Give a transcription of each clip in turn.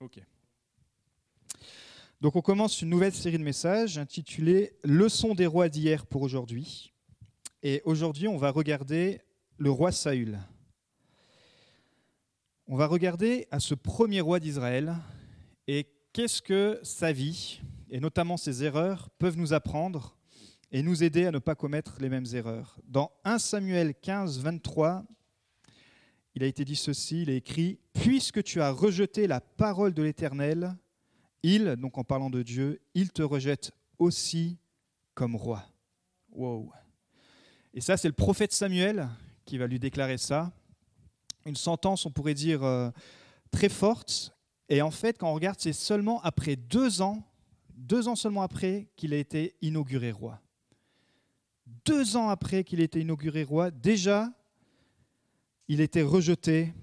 Ok. Donc on commence une nouvelle série de messages intitulée Leçon des rois d'hier pour aujourd'hui. Et aujourd'hui, on va regarder le roi Saül. On va regarder à ce premier roi d'Israël et qu'est-ce que sa vie, et notamment ses erreurs, peuvent nous apprendre et nous aider à ne pas commettre les mêmes erreurs. Dans 1 Samuel 15, 23, il a été dit ceci, il est écrit, Puisque tu as rejeté la parole de l'Éternel, il, donc en parlant de Dieu, il te rejette aussi comme roi. Wow. Et ça, c'est le prophète Samuel qui va lui déclarer ça. Une sentence, on pourrait dire, euh, très forte. Et en fait, quand on regarde, c'est seulement après deux ans, deux ans seulement après qu'il a été inauguré roi. Deux ans après qu'il ait été inauguré roi, déjà, il était rejeté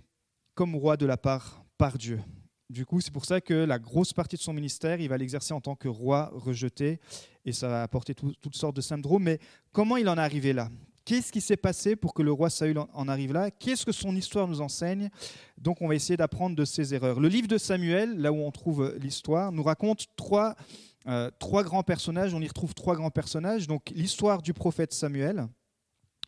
comme roi de la part par Dieu. Du coup, c'est pour ça que la grosse partie de son ministère, il va l'exercer en tant que roi rejeté, et ça va apporter toutes sortes de syndromes. Mais comment il en est arrivé là? Qu'est-ce qui s'est passé pour que le roi Saül en arrive là? Qu'est-ce que son histoire nous enseigne? Donc, on va essayer d'apprendre de ses erreurs. Le livre de Samuel, là où on trouve l'histoire, nous raconte trois, euh, trois grands personnages. On y retrouve trois grands personnages. Donc, l'histoire du prophète Samuel,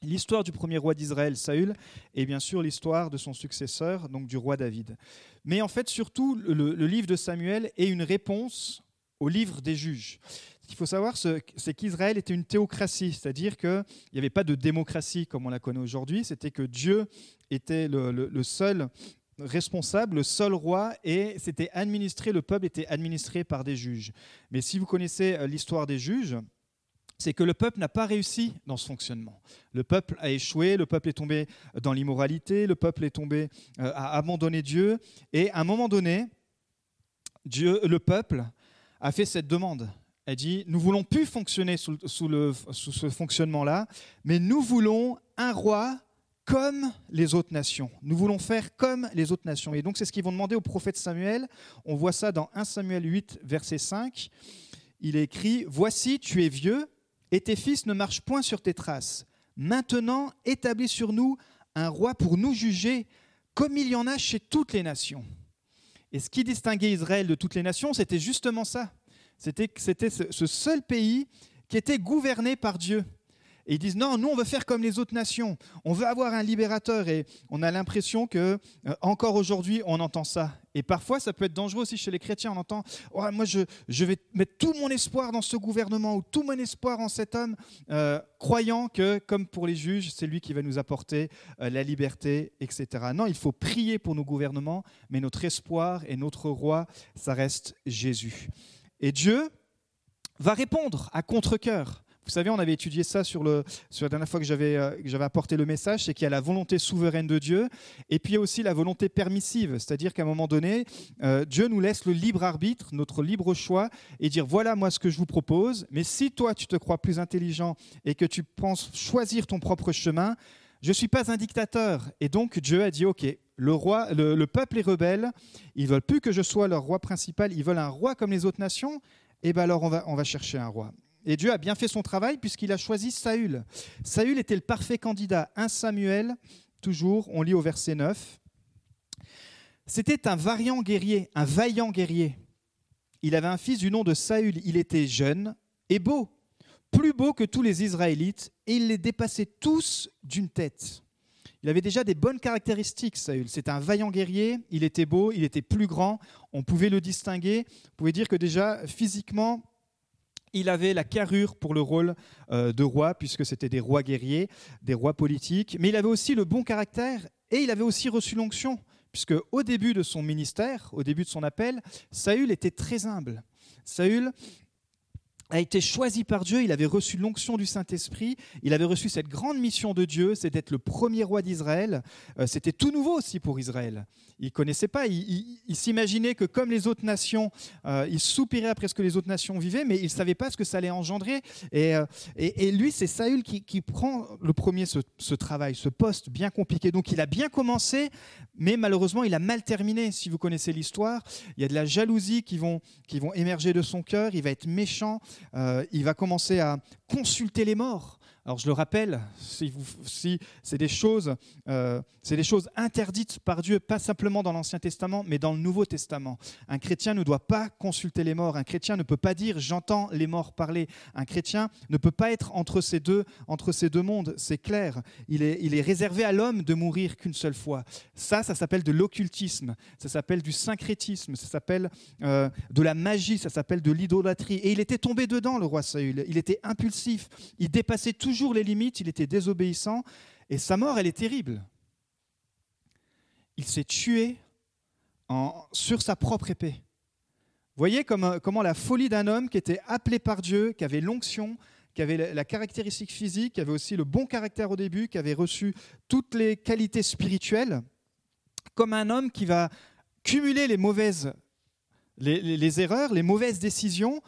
l'histoire du premier roi d'Israël, Saül, et bien sûr l'histoire de son successeur, donc du roi David. Mais en fait, surtout, le, livre de Samuel est une réponse au livre des juges. Ce qu'il faut savoir, c'est qu'Israël était une théocratie, c'est-à-dire qu'il n'y avait pas de démocratie comme on la connaît aujourd'hui, c'était que Dieu était le, le seul responsable, le seul roi, et c'était administré, le peuple était administré par des juges. Mais si vous connaissez euh, l'histoire des juges, c'est que le peuple n'a pas réussi dans ce fonctionnement. Le peuple a échoué, le peuple est tombé dans l'immoralité, le peuple est tombé euh, à abandonner Dieu. Et à un moment donné, Dieu, le peuple a fait cette demande. Elle dit, nous voulons plus fonctionner sous, sous ce fonctionnement-là, mais nous voulons un roi comme les autres nations. Nous voulons faire comme les autres nations. Et donc c'est ce qu'ils vont demander au prophète Samuel. On voit ça dans 1 Samuel 8, verset 5. Il est écrit, Voici, tu es vieux, et tes fils ne marchent point sur tes traces. Maintenant, établis sur nous un roi pour nous juger, comme il y en a chez toutes les nations. Et ce qui distinguait Israël de toutes les nations, c'était justement ça. C'était ce seul pays qui était gouverné par Dieu. Et ils disent non, nous on veut faire comme les autres nations. On veut avoir un libérateur et on a l'impression que euh, encore aujourd'hui on entend ça. Et parfois ça peut être dangereux aussi chez les chrétiens. On entend moi je, je, vais mettre tout mon espoir dans ce gouvernement ou tout mon espoir en cet homme, euh, croyant que comme pour les juges c'est lui qui va nous apporter euh, la liberté, etc. Non, il faut prier pour nos gouvernements, mais notre espoir et notre roi, ça reste Jésus. Et Dieu va répondre à contre-coeur. Vous savez, on avait étudié ça sur, la dernière fois que j'avais, euh, apporté le message, c'est qu'il y a la volonté souveraine de Dieu, et puis il y a aussi la volonté permissive, c'est-à-dire qu'à un moment donné, euh, Dieu nous laisse le libre arbitre, notre libre choix, et dire voilà moi ce que je vous propose, mais si toi tu te crois plus intelligent et que tu penses choisir ton propre chemin, je ne suis pas un dictateur. Et donc Dieu a dit ok, le, roi, le, peuple est rebelle, ils veulent plus que je sois leur roi principal, ils veulent un roi comme les autres nations, et eh bien alors on va chercher un roi. Et Dieu a bien fait son travail puisqu'il a choisi Saül. Saül était le parfait candidat. 1 Samuel, toujours, on lit au verset 9. C'était un variant guerrier, un vaillant guerrier. Il avait un fils du nom de Saül. Il était jeune et beau, plus beau que tous les Israélites, et il les dépassait tous d'une tête. Il avait déjà des bonnes caractéristiques, Saül. C'était un vaillant guerrier, il était beau, il était plus grand, on pouvait le distinguer. On pouvait dire que déjà, physiquement, il avait la carrure pour le rôle euh, de roi, puisque c'était des rois guerriers, des rois politiques, mais il avait aussi le bon caractère et il avait aussi reçu l'onction, puisque au début de son ministère, au début de son appel, Saül était très humble. Saül a été choisi par Dieu, il avait reçu l'onction du Saint-Esprit, il avait reçu cette grande mission de Dieu, c'est d'être le premier roi d'Israël. Euh, c'était tout nouveau aussi pour Israël. Il ne connaissait pas, il, s'imaginait que comme les autres nations, euh, il soupirait après ce que les autres nations vivaient, mais il ne savait pas ce que ça allait engendrer. Et, euh, lui, c'est Saül qui, prend le premier ce, ce, travail, ce poste bien compliqué. Donc il a bien commencé, mais malheureusement, il a mal terminé. Si vous connaissez l'histoire, il y a de la jalousie qui vont, qui vont émerger de son cœur, il va être méchant. Euh, il va commencer à consulter les morts. Alors je le rappelle, si, c'est des choses, euh, des choses interdites par Dieu, pas simplement dans l'Ancien Testament, mais dans le Nouveau Testament. Un chrétien ne doit pas consulter les morts. Un chrétien ne peut pas dire j'entends les morts parler. Un chrétien ne peut pas être entre ces deux, entre ces deux mondes. C'est clair. Il est, réservé à l'homme de mourir qu'une seule fois. Ça, ça s'appelle de l'occultisme. Ça s'appelle du syncrétisme. Ça s'appelle euh, de la magie. Ça s'appelle de l'idolâtrie. Et il était tombé dedans, le roi Saül. Il était impulsif. Il dépassait toujours les limites, il était désobéissant, et sa mort, elle est terrible. Il s'est tué en, sur sa propre épée. Voyez comment, comment la folie d'un homme qui était appelé par Dieu, qui avait l'onction, qui avait la caractéristique physique, qui avait aussi le bon caractère au début, qui avait reçu toutes les qualités spirituelles, comme un homme qui va cumuler les mauvaises, les erreurs, les mauvaises décisions,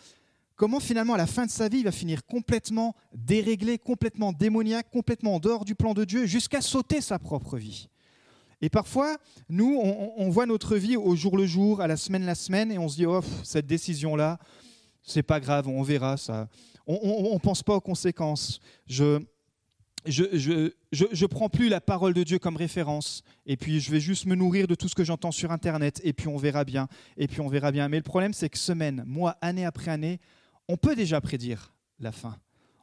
comment finalement à la fin de sa vie, il va finir complètement déréglé, complètement démoniaque, complètement en dehors du plan de Dieu, jusqu'à sauter sa propre vie. Et parfois, nous, on, voit notre vie au jour le jour, à la semaine la semaine, et on se dit, oh, cette décision-là, c'est pas grave, on verra ça. On ne pense pas aux conséquences. Je, je, je, je, prends plus la parole de Dieu comme référence, et puis je vais juste me nourrir de tout ce que j'entends sur Internet, et puis on verra bien, et puis on verra bien. Mais le problème, c'est que semaine, mois, année après année, on peut déjà prédire la fin.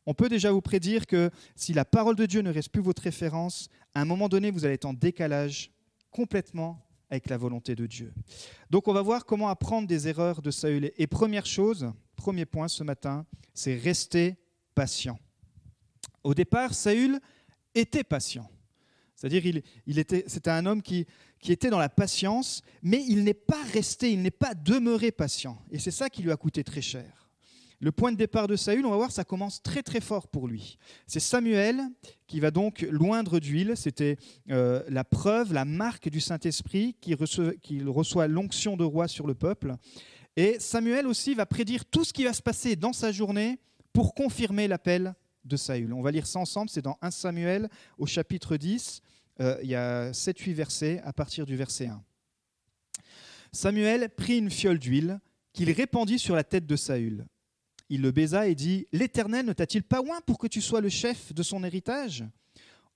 On peut déjà vous prédire que si la parole de Dieu ne reste plus votre référence, à un moment donné, vous allez être en décalage complètement avec la volonté de Dieu. Donc on va voir comment apprendre des erreurs de Saül. Et première chose, premier point ce matin, c'est rester patient. Au départ, Saül était patient. C'est-à-dire, il, était, c'était un homme qui était dans la patience, mais il n'est pas resté, il n'est pas demeuré patient. Et c'est ça qui lui a coûté très cher. Le point de départ de Saül, on va voir, ça commence très très fort pour lui. C'est Samuel qui va donc loindre d'huile. C'était euh, la preuve, la marque du Saint-Esprit qu'il reçoit, l'onction de roi sur le peuple. Et Samuel aussi va prédire tout ce qui va se passer dans sa journée pour confirmer l'appel de Saül. On va lire ça ensemble, c'est dans 1 Samuel au chapitre 10. Euh, il y a 7-8 versets à partir du verset 1. Samuel prit une fiole d'huile qu'il répandit sur la tête de Saül il le baisa et dit, L'Éternel ne t'a-t-il pas oint pour que tu sois le chef de son héritage?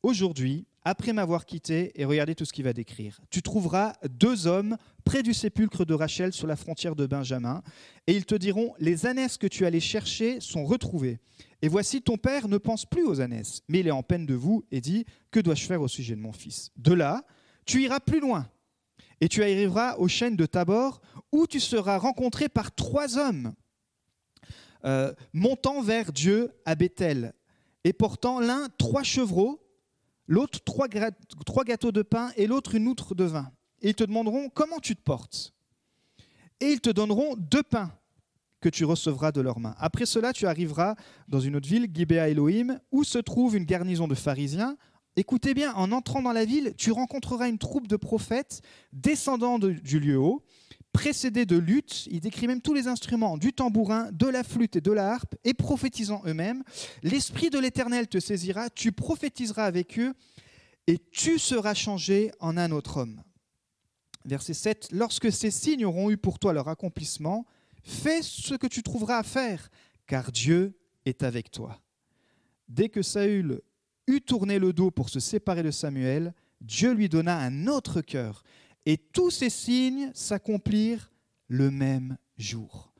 Aujourd'hui, après m'avoir quitté, et regardez tout ce qu'il va décrire, tu trouveras deux hommes près du sépulcre de Rachel sur la frontière de Benjamin, et ils te diront, les ânesses que tu allais chercher sont retrouvées. Et voici, ton père ne pense plus aux ânesses, mais il est en peine de vous, et dit, que dois-je faire au sujet de mon fils? De là, tu iras plus loin, et tu arriveras aux chaînes de Tabor, où tu seras rencontré par trois hommes euh, montant vers Dieu à Bethel et portant l'un trois chevreaux, l'autre trois, gâteaux de pain et l'autre une outre de vin. Et ils te demanderont comment tu te portes? Et ils te donneront deux pains que tu recevras de leurs mains. Après cela, tu arriveras dans une autre ville, Gibea Elohim, où se trouve une garnison de pharisiens. Écoutez bien, en entrant dans la ville, tu rencontreras une troupe de prophètes descendant du lieu haut précédés de luttes. Il décrit même tous les instruments, du tambourin, de la flûte et de la harpe, et prophétisant eux-mêmes. L'Esprit de l'Éternel te saisira, tu prophétiseras avec eux, et tu seras changé en un autre homme. Verset 7. Lorsque ces signes auront eu pour toi leur accomplissement, fais ce que tu trouveras à faire, car Dieu est avec toi. Dès que Saül eut tourné le dos pour se séparer de Samuel, Dieu lui donna un autre cœur et tous ces signes s'accomplirent le même jour.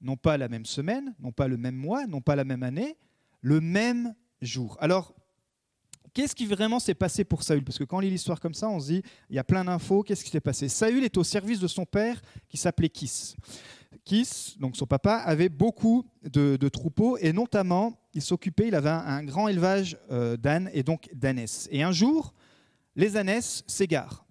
Non pas la même semaine, non pas le même mois, non pas la même année, le même jour. Alors, qu'est-ce qui vraiment s'est passé pour Saül? Parce que quand on lit l'histoire comme ça, on se dit, il y a plein d'infos, qu'est-ce qui s'est passé? Saül est au service de son père qui s'appelait Kis. Kis, donc son papa, avait beaucoup de, troupeaux et notamment, il s'occupait, il avait un, grand élevage euh, d'ânes et donc d'ânesses. Et un jour, les ânesses s'égarent.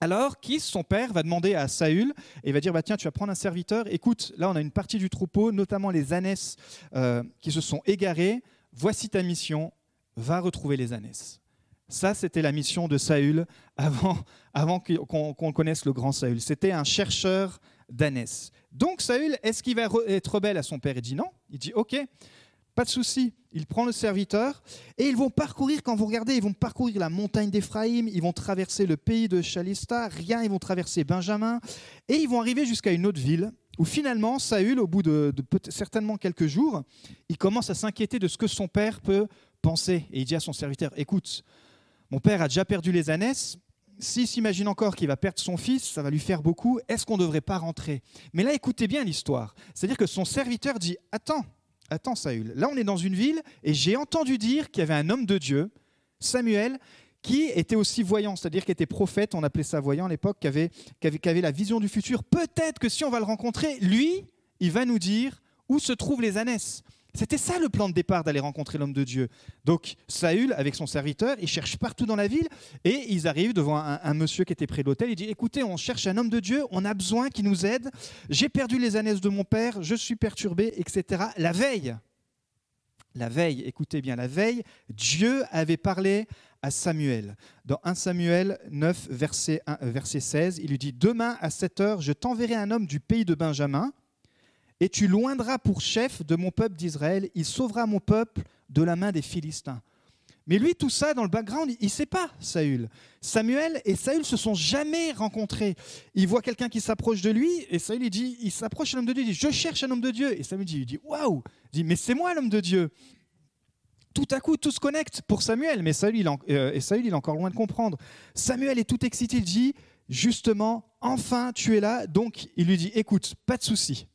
Alors, Kis, son père, va demander à Saül et va dire bah, Tiens, tu vas prendre un serviteur. Écoute, là, on a une partie du troupeau, notamment les ânesses euh, qui se sont égarées. Voici ta mission va retrouver les ânesses. Ça, c'était la mission de Saül avant, avant qu'on connaisse le grand Saül. C'était un chercheur d'ânesses. Donc, Saül, est-ce qu'il va être rebelle à son père? Il dit non. Il dit Ok, pas de souci. Il prend le serviteur et ils vont parcourir, quand vous regardez, ils vont parcourir la montagne d'Éphraïm, ils vont traverser le pays de Chalista, rien, ils vont traverser Benjamin et ils vont arriver jusqu'à une autre ville où finalement Saül, au bout de, certainement quelques jours, il commence à s'inquiéter de ce que son père peut pensée et il dit à son serviteur, écoute, mon père a déjà perdu les ânesses, s'il s'imagine encore qu'il va perdre son fils, ça va lui faire beaucoup, est-ce qu'on ne devrait pas rentrer? Mais là, écoutez bien l'histoire. C'est-à-dire que son serviteur dit, attends, attends Saül, là on est dans une ville et j'ai entendu dire qu'il y avait un homme de Dieu, Samuel, qui était aussi voyant, c'est-à-dire qui était prophète, on appelait ça voyant à l'époque, qui avait, la vision du futur. Peut-être que si on va le rencontrer, lui, il va nous dire où se trouvent les ânesses. C'était ça le plan de départ d'aller rencontrer l'homme de Dieu. Donc Saül, avec son serviteur, il cherche partout dans la ville et ils arrivent devant un, monsieur qui était près de l'hôtel. Il dit Écoutez, on cherche un homme de Dieu, on a besoin qu'il nous aide. J'ai perdu les ânesses de mon père, je suis perturbé, etc. La veille, la veille, écoutez bien, la veille, Dieu avait parlé à Samuel. Dans 1 Samuel 9, verset, 1, euh, verset 16, il lui dit Demain à 7 heures, je t'enverrai un homme du pays de Benjamin et tu loindras pour chef de mon peuple d'Israël. Il sauvera mon peuple de la main des Philistins. Mais lui, tout ça, dans le background, il ne sait pas, Saül. Samuel et Saül se sont jamais rencontrés. Il voit quelqu'un qui s'approche de lui, et Saül, il dit, il s'approche d'un homme de Dieu, il dit, je cherche un homme de Dieu. Et Samuel dit, il dit, waouh Il dit, mais c'est moi l'homme de Dieu. Tout à coup, tout se connecte pour Samuel, mais Saül, euh, est encore loin de comprendre. Samuel est tout excité, il dit, justement, enfin, tu es là. Donc, il lui dit, écoute, pas de souci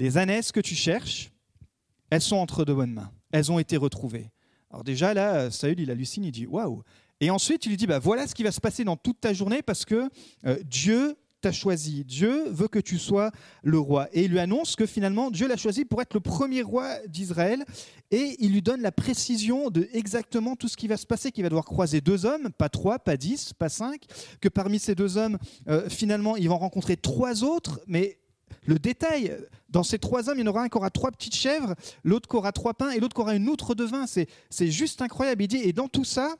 les ânesses que tu cherches, elles sont entre de bonnes mains. Elles ont été retrouvées. Alors déjà, là, Saül, il hallucine, il dit, waouh. Et ensuite, il lui dit, bah, voilà ce qui va se passer dans toute ta journée parce que euh, Dieu t'a choisi. Dieu veut que tu sois le roi. Et il lui annonce que finalement, Dieu l'a choisi pour être le premier roi d'Israël. Et il lui donne la précision de exactement tout ce qui va se passer, qu'il va devoir croiser deux hommes, pas trois, pas dix, pas cinq, que parmi ces deux hommes, euh, finalement, ils vont rencontrer trois autres, mais le détail, dans ces trois hommes, il y en aura un qui aura trois petites chèvres, l'autre qui aura trois pains et l'autre qui aura une outre de vin. C'est juste incroyable. Il dit, et dans tout ça,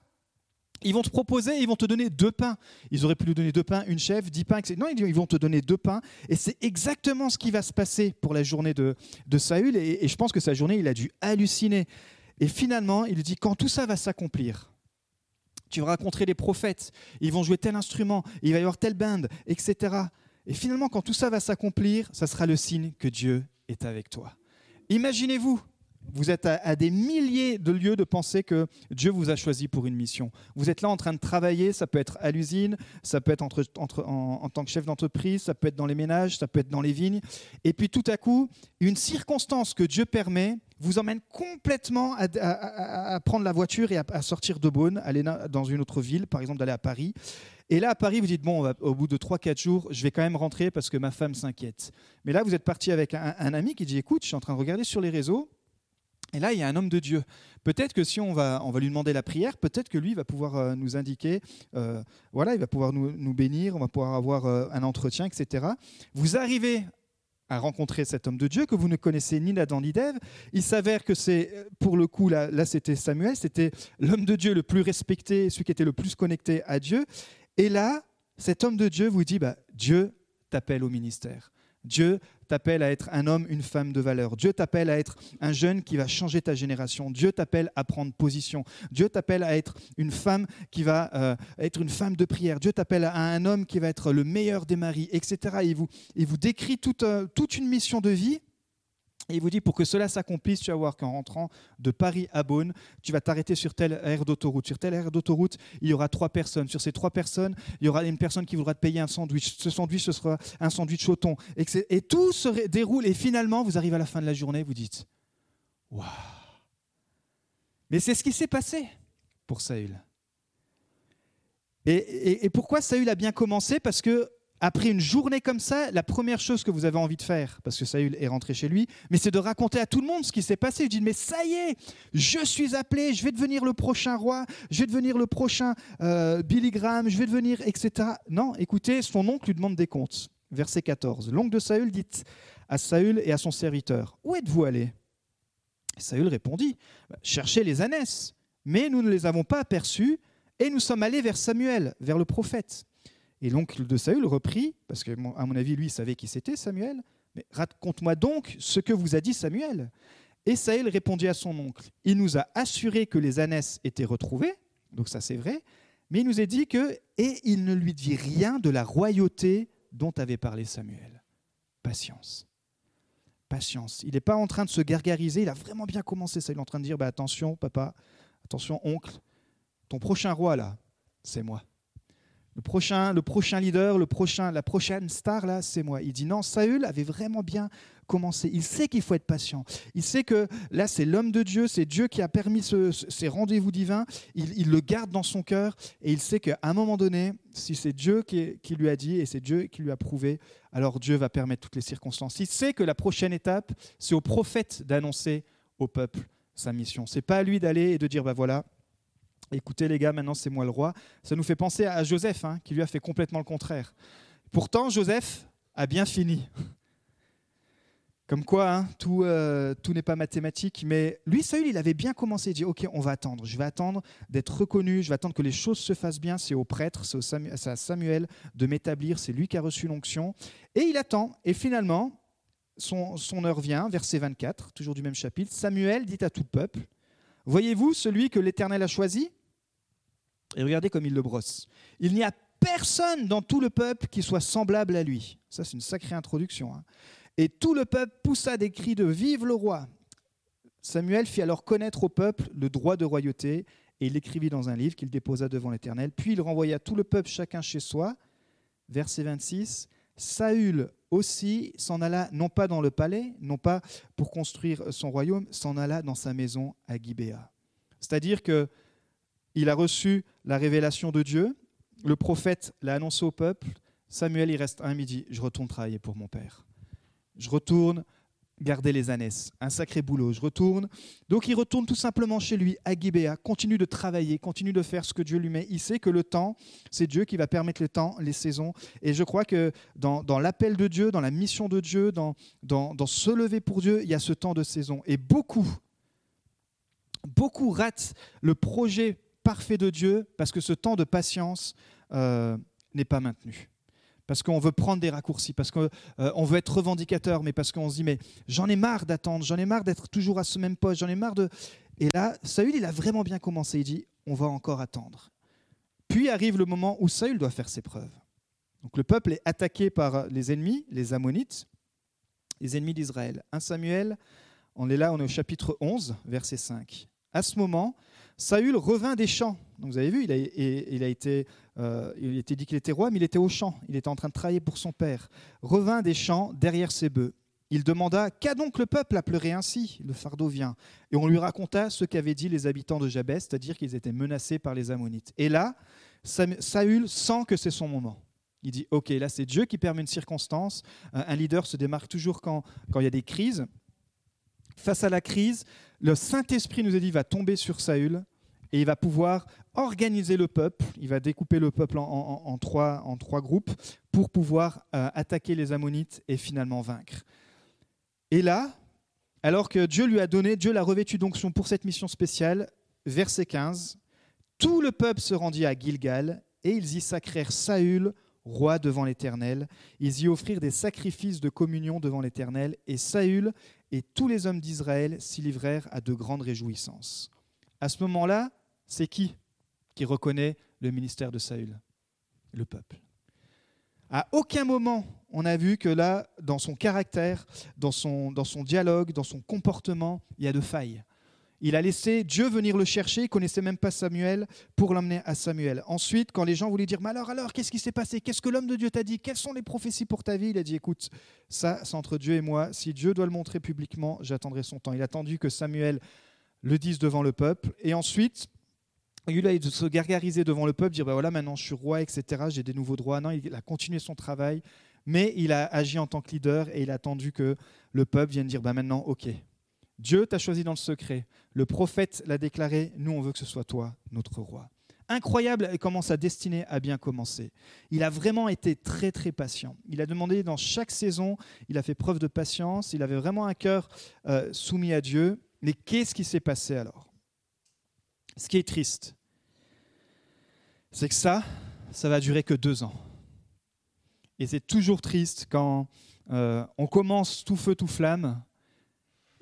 ils vont te proposer, ils vont te donner deux pains. Ils auraient pu lui donner deux pains, une chèvre, dix pains, etc. Non, ils vont te donner deux pains. Et c'est exactement ce qui va se passer pour la journée de, Saül. Et, et, je pense que sa journée, il a dû halluciner. Et finalement, il dit, quand tout ça va s'accomplir, tu vas rencontrer les prophètes, ils vont jouer tel instrument, il va y avoir telle bande, etc. Et finalement, quand tout ça va s'accomplir, ça sera le signe que Dieu est avec toi. Imaginez-vous, vous êtes à, des milliers de lieux de penser que Dieu vous a choisi pour une mission. Vous êtes là en train de travailler, ça peut être à l'usine, ça peut être en, en, tant que chef d'entreprise, ça peut être dans les ménages, ça peut être dans les vignes. Et puis tout à coup, une circonstance que Dieu permet vous emmène complètement à, prendre la voiture et à, sortir de Beaune, aller dans une autre ville, par exemple d'aller à Paris. Et là, à Paris, vous dites, bon, au bout de 3-4 jours, je vais quand même rentrer parce que ma femme s'inquiète. Mais là, vous êtes parti avec un, ami qui dit, écoute, je suis en train de regarder sur les réseaux. Et là, il y a un homme de Dieu. Peut-être que si on va, on va lui demander la prière, peut-être que lui va pouvoir euh, nous indiquer, euh, voilà, il va pouvoir nous, bénir, on va pouvoir avoir euh, un entretien, etc. Vous arrivez à rencontrer cet homme de Dieu que vous ne connaissez ni Nathan ni d'Ève. Il s'avère que c'est, pour le coup, là, là c'était Samuel, c'était l'homme de Dieu le plus respecté, celui qui était le plus connecté à Dieu. Et là, cet homme de Dieu vous dit, bah, Dieu t'appelle au ministère. Dieu t'appelle à être un homme, une femme de valeur. Dieu t'appelle à être un jeune qui va changer ta génération. Dieu t'appelle à prendre position. Dieu t'appelle à être une femme qui va euh, être une femme de prière. Dieu t'appelle à un homme qui va être le meilleur des maris, etc. Et il vous, décrit euh, toute une mission de vie et il vous dit, pour que cela s'accomplisse, tu vas voir qu'en rentrant de Paris à Beaune, tu vas t'arrêter sur telle aire d'autoroute. Sur telle aire d'autoroute, il y aura trois personnes. Sur ces trois personnes, il y aura une personne qui voudra te payer un sandwich. Ce sandwich, ce sera un sandwich au thon. Et, tout se déroule. Et finalement, vous arrivez à la fin de la journée, vous dites, waouh. Mais c'est ce qui s'est passé pour Saül. Et, pourquoi Saül a bien commencé? Parce que après une journée comme ça, la première chose que vous avez envie de faire, parce que Saül est rentré chez lui, mais c'est de raconter à tout le monde ce qui s'est passé. Je dis, mais ça y est, je suis appelé, je vais devenir le prochain roi, je vais devenir le prochain euh, Billy Graham, je vais devenir, etc. Non, écoutez, son oncle lui demande des comptes. Verset 14. L'oncle de Saül dit à Saül et à son serviteur, où êtes-vous allé Saül répondit, cherchez les ânesses, mais nous ne les avons pas aperçues, et nous sommes allés vers Samuel, vers le prophète. Et l'oncle de Saül reprit, parce qu'à mon avis, lui, il savait qui c'était, Samuel. Mais raconte-moi donc ce que vous a dit Samuel. Et Saül répondit à son oncle Il nous a assuré que les ânesses étaient retrouvées, donc ça c'est vrai, mais il nous a dit que, et il ne lui dit rien de la royauté dont avait parlé Samuel. Patience. patience. Il n'est pas en train de se gargariser, il a vraiment bien commencé ça. Il est en train de dire bah, attention, papa, attention, oncle, ton prochain roi là, c'est moi. Le prochain, le prochain leader, le prochain, la prochaine star, là, c'est moi. Il dit non, Saül avait vraiment bien commencé. Il sait qu'il faut être patient. Il sait que là, c'est l'homme de Dieu, c'est Dieu qui a permis ces rendez-vous divins. Il, le garde dans son cœur et il sait qu'à un moment donné, si c'est Dieu qui, qui, lui a dit et c'est Dieu qui lui a prouvé, alors Dieu va permettre toutes les circonstances. Il sait que la prochaine étape, c'est au prophète d'annoncer au peuple sa mission. C'est pas à lui d'aller et de dire, bah voilà, Écoutez les gars, maintenant c'est moi le roi. Ça nous fait penser à Joseph, hein, qui lui a fait complètement le contraire. Pourtant, Joseph a bien fini. Comme quoi, hein, tout, euh, tout n'est pas mathématique. Mais lui, Saül, il avait bien commencé. Il dit, OK, on va attendre. Je vais attendre d'être reconnu. Je vais attendre que les choses se fassent bien. C'est au prêtre, c'est à Samuel de m'établir. C'est lui qui a reçu l'onction. Et il attend. Et finalement, son, heure vient, verset 24, toujours du même chapitre. Samuel dit à tout le peuple, Voyez-vous celui que l'Éternel a choisi? Et regardez comme il le brosse. Il n'y a personne dans tout le peuple qui soit semblable à lui. Ça, c'est une sacrée introduction. Hein. Et tout le peuple poussa des cris de Vive le roi Samuel fit alors connaître au peuple le droit de royauté, et il l'écrivit dans un livre qu'il déposa devant l'Éternel. Puis il renvoya tout le peuple chacun chez soi. Verset 26. Saül aussi s'en alla non pas dans le palais, non pas pour construire son royaume, s'en alla dans sa maison à Gibéa. C'est-à-dire que il a reçu la révélation de Dieu, le prophète l'a annoncé au peuple, Samuel il reste un midi, je retourne travailler pour mon père. Je retourne garder les ânesses, un sacré boulot, je retourne. Donc il retourne tout simplement chez lui, à Gibéa, continue de travailler, continue de faire ce que Dieu lui met. Il sait que le temps, c'est Dieu qui va permettre le temps, les saisons. Et je crois que dans, l'appel de Dieu, dans la mission de Dieu, dans, dans, dans se lever pour Dieu, il y a ce temps de saison. Et beaucoup, beaucoup ratent le projet parfait de Dieu parce que ce temps de patience euh, n'est pas maintenu. Parce qu'on veut prendre des raccourcis, parce qu'on euh, veut être revendicateur, mais parce qu'on se dit, mais j'en ai marre d'attendre, j'en ai marre d'être toujours à ce même poste, j'en ai marre de... Et là, Saül, il a vraiment bien commencé, il dit, on va encore attendre. Puis arrive le moment où Saül doit faire ses preuves. Donc le peuple est attaqué par les ennemis, les Ammonites, les ennemis d'Israël. 1 Samuel, on est là, on est au chapitre 11, verset 5. À ce moment, Saül revint des champs. Donc vous avez vu, il a, été, euh, était dit qu'il était roi, mais il était au champ. Il était en train de travailler pour son père. Revint des champs derrière ses bœufs. Il demanda Qu'a donc le peuple à pleurer ainsi? Le fardeau vient. Et on lui raconta ce qu'avaient dit les habitants de Jabès, c'est-à-dire qu'ils étaient menacés par les Ammonites. Et là, Saül sent que c'est son moment. Il dit Ok, là c'est Dieu qui permet une circonstance. Un leader se démarque toujours quand, quand il y a des crises. Face à la crise, le Saint-Esprit nous a dit va tomber sur Saül et il va pouvoir organiser le peuple. Il va découper le peuple en, trois, en trois, groupes pour pouvoir euh, attaquer les Ammonites et finalement vaincre. Et là, alors que Dieu lui a donné, Dieu l'a revêtu d'onction pour cette mission spéciale, verset 15, tout le peuple se rendit à Gilgal et ils y sacrèrent Saül roi devant l'Éternel. Ils y offrirent des sacrifices de communion devant l'Éternel et Saül et tous les hommes d'Israël s'y livrèrent à de grandes réjouissances. À ce moment-là, c'est qui qui reconnaît le ministère de Saül Le peuple. À aucun moment on a vu que là, dans son caractère, dans son, dialogue, dans son comportement, il y a de failles. Il a laissé Dieu venir le chercher, il connaissait même pas Samuel, pour l'emmener à Samuel. Ensuite, quand les gens voulaient dire, mais alors, alors, qu'est-ce qui s'est passé? Qu'est-ce que l'homme de Dieu t'a dit? Quelles sont les prophéties pour ta vie Il a dit, écoute, ça, c'est entre Dieu et moi. Si Dieu doit le montrer publiquement, j'attendrai son temps. Il a attendu que Samuel le dise devant le peuple. Et ensuite, il a se gargariser devant le peuple, dire, bah voilà, maintenant je suis roi, etc., j'ai des nouveaux droits. Non, il a continué son travail, mais il a agi en tant que leader et il a attendu que le peuple vienne dire, bah maintenant, ok, Dieu t'a choisi dans le secret. Le prophète l'a déclaré, nous on veut que ce soit toi, notre roi. Incroyable comment sa destinée a bien commencé. Il a vraiment été très très patient. Il a demandé dans chaque saison, il a fait preuve de patience, il avait vraiment un cœur euh, soumis à Dieu. Mais qu'est-ce qui s'est passé alors? Ce qui est triste, c'est que ça, ça va durer que deux ans. Et c'est toujours triste quand euh, on commence tout feu, tout flamme,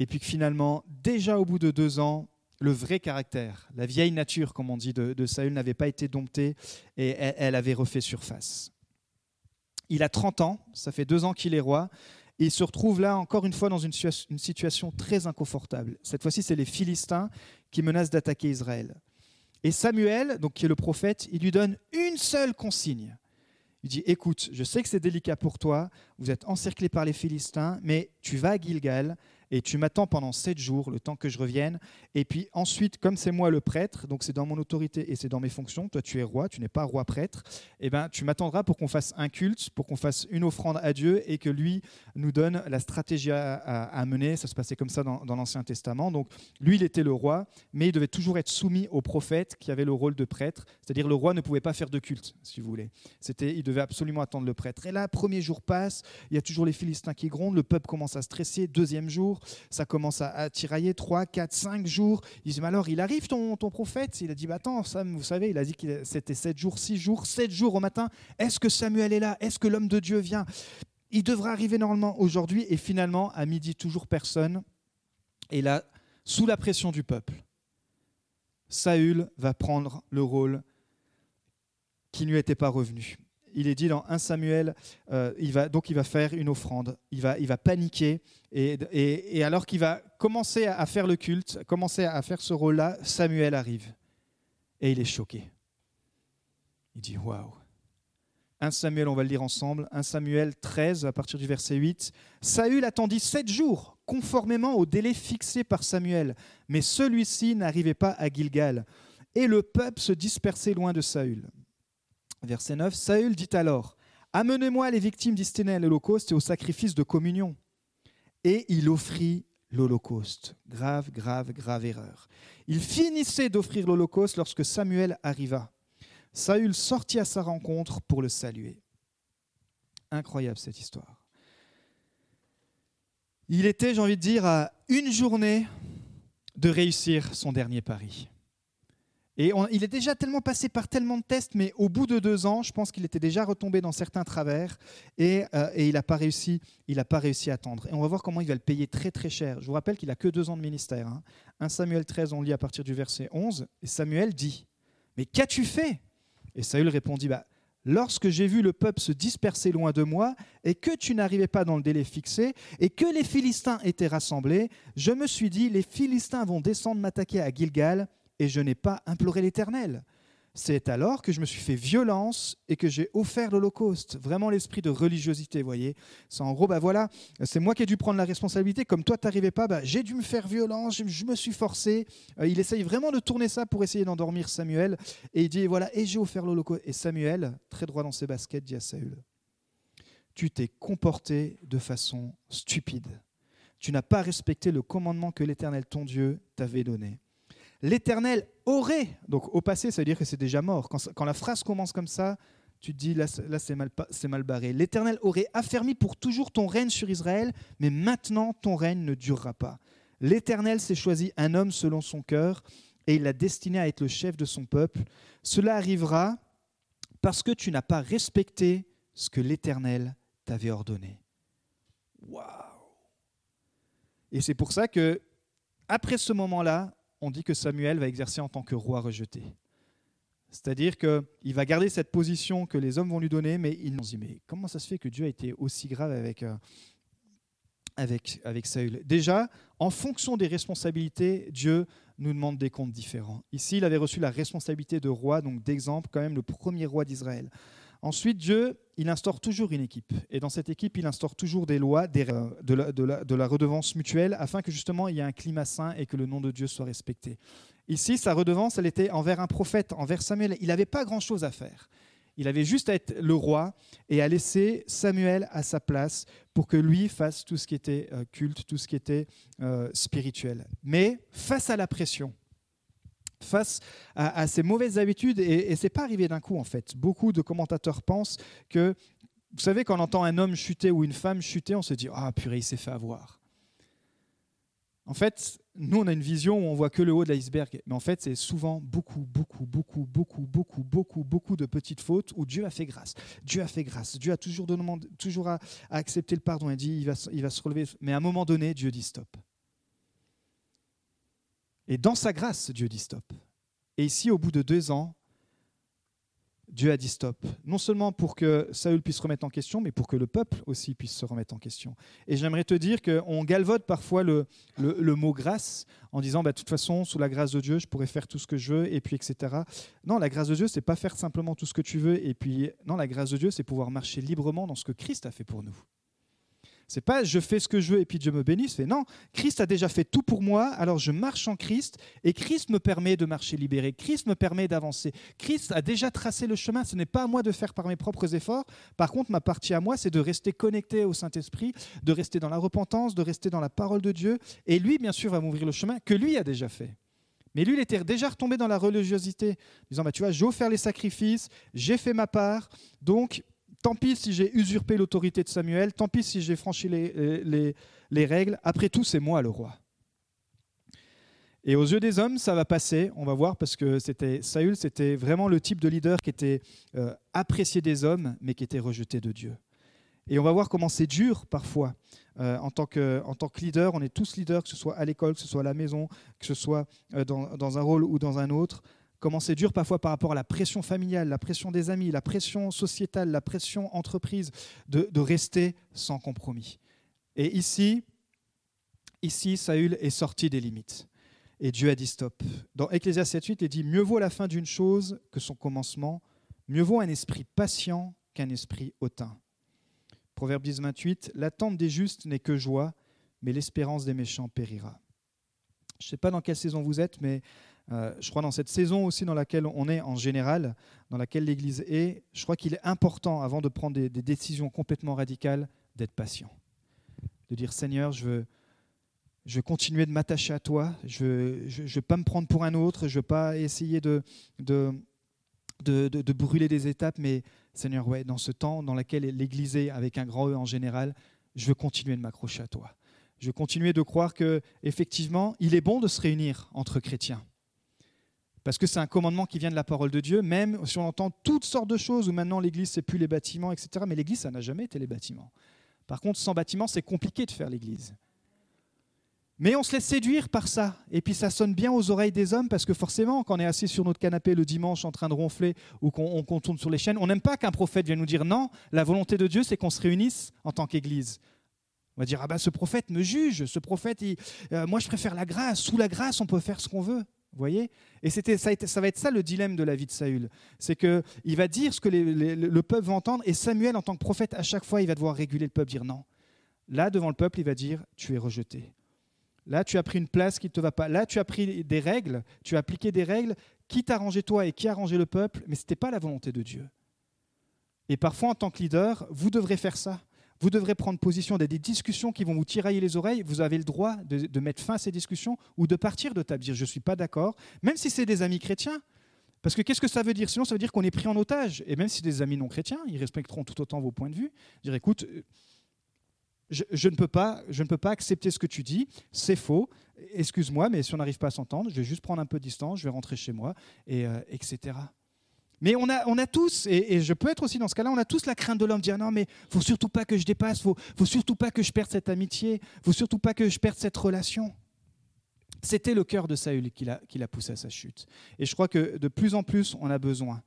et puis que finalement, déjà au bout de deux ans, le vrai caractère, la vieille nature, comme on dit, de, Saül n'avait pas été domptée et elle, avait refait surface. Il a 30 ans, ça fait deux ans qu'il est roi, Il se retrouve là encore une fois dans une, une situation très inconfortable. Cette fois-ci, c'est les Philistins qui menacent d'attaquer Israël. Et Samuel, donc qui est le prophète, il lui donne une seule consigne. Il dit, écoute, je sais que c'est délicat pour toi, vous êtes encerclé par les Philistins, mais tu vas à Gilgal et tu m'attends pendant sept jours, le temps que je revienne. Et puis ensuite, comme c'est moi le prêtre, donc c'est dans mon autorité et c'est dans mes fonctions, toi tu es roi, tu n'es pas roi prêtre, eh ben, tu m'attendras pour qu'on fasse un culte, pour qu'on fasse une offrande à Dieu et que lui nous donne la stratégie à, mener. Ça se passait comme ça dans, l'Ancien Testament. Donc lui, il était le roi, mais il devait toujours être soumis au prophète qui avait le rôle de prêtre. C'est-à-dire le roi ne pouvait pas faire de culte, si vous voulez. C'était, il devait absolument attendre le prêtre. Et là, premier jour passe, il y a toujours les Philistins qui grondent, le peuple commence à stresser. Deuxième jour, ça commence à, tirailler 3, 4, 5 jours. Ils disent, mais alors, il arrive ton, prophète? Il a dit, bah, attends, Sam, vous savez, il a dit que c'était 7 jours, 6 jours, 7 jours au matin. Est-ce que Samuel est là? Est-ce que l'homme de Dieu vient? Il devrait arriver normalement aujourd'hui. Et finalement, à midi, toujours personne. Et là, sous la pression du peuple, Saül va prendre le rôle qui ne lui était pas revenu il est dit dans 1 Samuel, euh, il va, donc il va faire une offrande, il va, il va paniquer, et, alors qu'il va commencer à faire le culte, commencer à faire ce rôle-là, Samuel arrive, et il est choqué. Il dit, waouh. 1 Samuel, on va le lire ensemble, 1 Samuel 13, à partir du verset 8. Saül attendit sept jours, conformément au délai fixé par Samuel, mais celui-ci n'arrivait pas à Gilgal, et le peuple se dispersait loin de Saül. Verset 9, Saül dit alors, Amenez-moi les victimes destinées à l'Holocauste et au sacrifice de communion. Et il offrit l'Holocauste. Grave, grave, grave erreur. Il finissait d'offrir l'Holocauste lorsque Samuel arriva. Saül sortit à sa rencontre pour le saluer. Incroyable cette histoire. Il était, j'ai envie de dire, à une journée de réussir son dernier pari. Et il est déjà tellement passé par tellement de tests, mais au bout de deux ans, je pense qu'il était déjà retombé dans certains travers et, euh, il n'a pas réussi, il pas réussi à attendre. Et on va voir comment il va le payer très très cher. Je vous rappelle qu'il a que deux ans de ministère. Hein. 1 Samuel 13, on lit à partir du verset 11, et Samuel dit Mais qu'as-tu fait? Et Saül répondit bah, Lorsque j'ai vu le peuple se disperser loin de moi, et que tu n'arrivais pas dans le délai fixé, et que les Philistins étaient rassemblés, je me suis dit Les Philistins vont descendre m'attaquer à Gilgal et je n'ai pas imploré l'Éternel. C'est alors que je me suis fait violence et que j'ai offert l'Holocauste. Vraiment l'esprit de religiosité, voyez. C'est en gros, bah voilà, c'est moi qui ai dû prendre la responsabilité. Comme toi, tu n'arrivais pas, bah, j'ai dû me faire violence, je, me suis forcé. Euh, il essaye vraiment de tourner ça pour essayer d'endormir Samuel. Et il dit, voilà, et j'ai offert l'Holocauste. Et Samuel, très droit dans ses baskets, dit à Saül, tu t'es comporté de façon stupide. Tu n'as pas respecté le commandement que l'Éternel, ton Dieu, t'avait donné l'Éternel aurait, donc au passé, ça veut dire que c'est déjà mort. Quand, la phrase commence comme ça, tu te dis, là, c'est mal, mal barré. L'Éternel aurait affermi pour toujours ton règne sur Israël, mais maintenant ton règne ne durera pas. L'Éternel s'est choisi un homme selon son cœur, et il l'a destiné à être le chef de son peuple. Cela arrivera parce que tu n'as pas respecté ce que l'Éternel t'avait ordonné. Waouh Et c'est pour ça que, après ce moment-là, on dit que Samuel va exercer en tant que roi rejeté. C'est-à-dire qu'il va garder cette position que les hommes vont lui donner, mais il nous dit, mais comment ça se fait que Dieu a été aussi grave euh, avec, avec Saül? Déjà, en fonction des responsabilités, Dieu nous demande des comptes différents. Ici, il avait reçu la responsabilité de roi, donc d'exemple, quand même le premier roi d'Israël. Ensuite, Dieu, il instaure toujours une équipe. Et dans cette équipe, il instaure toujours des lois de, la, redevance mutuelle afin que justement il y ait un climat sain et que le nom de Dieu soit respecté. Ici, sa redevance, elle était envers un prophète, envers Samuel. Il n'avait pas grand-chose à faire. Il avait juste à être le roi et à laisser Samuel à sa place pour que lui fasse tout ce qui était euh, culte, tout ce qui était euh, spirituel. Mais face à la pression, face à, ces mauvaises habitudes, et, et ce n'est pas arrivé d'un coup en fait. Beaucoup de commentateurs pensent que, vous savez, quand on entend un homme chuter ou une femme chuter, on se dit Ah purée, il s'est fait avoir. En fait, nous, on a une vision où on voit que le haut de l'iceberg, mais en fait, c'est souvent beaucoup, beaucoup, beaucoup, beaucoup, beaucoup, beaucoup, beaucoup de petites fautes où Dieu a fait grâce. Dieu a fait grâce. Dieu a toujours, demandé, toujours à, accepté le pardon et dit il va, il va se relever. Mais à un moment donné, Dieu dit stop. Et dans sa grâce, Dieu dit stop. Et ici, au bout de deux ans, Dieu a dit stop. Non seulement pour que Saül puisse se remettre en question, mais pour que le peuple aussi puisse se remettre en question. Et j'aimerais te dire qu'on galvote parfois le, le, mot grâce en disant bah, de toute façon, sous la grâce de Dieu, je pourrais faire tout ce que je veux, et puis etc. Non, la grâce de Dieu, c'est pas faire simplement tout ce que tu veux, et puis non, la grâce de Dieu, c'est pouvoir marcher librement dans ce que Christ a fait pour nous. C'est pas je fais ce que je veux et puis Dieu me bénisse. C'est non, Christ a déjà fait tout pour moi, alors je marche en Christ et Christ me permet de marcher libéré. Christ me permet d'avancer. Christ a déjà tracé le chemin. Ce n'est pas à moi de faire par mes propres efforts. Par contre, ma partie à moi, c'est de rester connecté au Saint-Esprit, de rester dans la repentance, de rester dans la parole de Dieu. Et lui, bien sûr, va m'ouvrir le chemin que lui a déjà fait. Mais lui, il était déjà retombé dans la religiosité, disant bah, Tu vois, j'ai offert les sacrifices, j'ai fait ma part, donc tant pis si j'ai usurpé l'autorité de Samuel, tant pis si j'ai franchi les, les, règles, après tout, c'est moi le roi. Et aux yeux des hommes, ça va passer, on va voir, parce que c'était Saül, c'était vraiment le type de leader qui était euh, apprécié des hommes, mais qui était rejeté de Dieu. Et on va voir comment c'est dur parfois. Euh, en, tant que, en tant que leader, on est tous leaders, que ce soit à l'école, que ce soit à la maison, que ce soit euh, dans, dans un rôle ou dans un autre comment c'est dur parfois par rapport à la pression familiale, la pression des amis, la pression sociétale, la pression entreprise, de, rester sans compromis. Et ici, ici, Saül est sorti des limites. Et Dieu a dit stop. Dans Ecclésias 7.8, il dit Mieux vaut la fin d'une chose que son commencement, mieux vaut un esprit patient qu'un esprit hautain. Proverbe 10, 28 L'attente des justes n'est que joie, mais l'espérance des méchants périra. Je ne sais pas dans quelle saison vous êtes, mais euh, je crois dans cette saison aussi dans laquelle on est en général, dans laquelle l'Église est, je crois qu'il est important, avant de prendre des, décisions complètement radicales, d'être patient. De dire Seigneur, je veux, continuer de m'attacher à toi, je ne veux pas me prendre pour un autre, je ne veux pas essayer de, brûler des étapes, mais Seigneur, ouais, dans ce temps dans lequel l'Église est, avec un grand E en général, je veux continuer de m'accrocher à toi. Je veux continuer de croire que effectivement, il est bon de se réunir entre chrétiens parce que c'est un commandement qui vient de la parole de Dieu, même si on entend toutes sortes de choses, où maintenant l'Église, c'est plus les bâtiments, etc. Mais l'Église, ça n'a jamais été les bâtiments. Par contre, sans bâtiments, c'est compliqué de faire l'Église. Mais on se laisse séduire par ça. Et puis ça sonne bien aux oreilles des hommes parce que forcément, quand on est assis sur notre canapé le dimanche en train de ronfler ou qu'on tourne sur les chaînes, on n'aime pas qu'un prophète vienne nous dire non, la volonté de Dieu, c'est qu'on se réunisse en tant qu'Église. On va dire, ah ben ce prophète me juge, ce prophète, euh, moi je préfère la grâce. Sous la grâce, on peut faire ce qu'on veut. Vous voyez Et ça, ça, va être ça le dilemme de la vie de Saül. C'est qu'il va dire ce que le peuple va entendre, et Samuel, en tant que prophète, à chaque fois, il va devoir réguler le peuple, dire non. Là, devant le peuple, il va dire Tu es rejeté. Là, tu as pris une place qui ne te va pas. Là, tu as pris des règles, tu as appliqué des règles qui t'a arrangé toi et qui a arrangé le peuple, mais ce n'était pas la volonté de Dieu. Et parfois, en tant que leader, vous devrez faire ça. Vous devrez prendre position des discussions qui vont vous tirailler les oreilles. Vous avez le droit de, mettre fin à ces discussions ou de partir de table, dire je ne suis pas d'accord, même si c'est des amis chrétiens. Parce que qu'est-ce que ça veut dire? Sinon, ça veut dire qu'on est pris en otage. Et même si des amis non chrétiens, ils respecteront tout autant vos points de vue. Dire écoute, je, ne peux pas, je ne peux pas accepter ce que tu dis, c'est faux, excuse-moi, mais si on n'arrive pas à s'entendre, je vais juste prendre un peu de distance, je vais rentrer chez moi, et, euh, etc. Mais on a, on a tous, et, je peux être aussi dans ce cas-là, on a tous la crainte de l'homme, dire non, mais faut surtout pas que je dépasse, faut, faut surtout pas que je perde cette amitié, faut surtout pas que je perde cette relation. C'était le cœur de Saül qui l'a, qui l'a poussé à sa chute. Et je crois que de plus en plus, on a besoin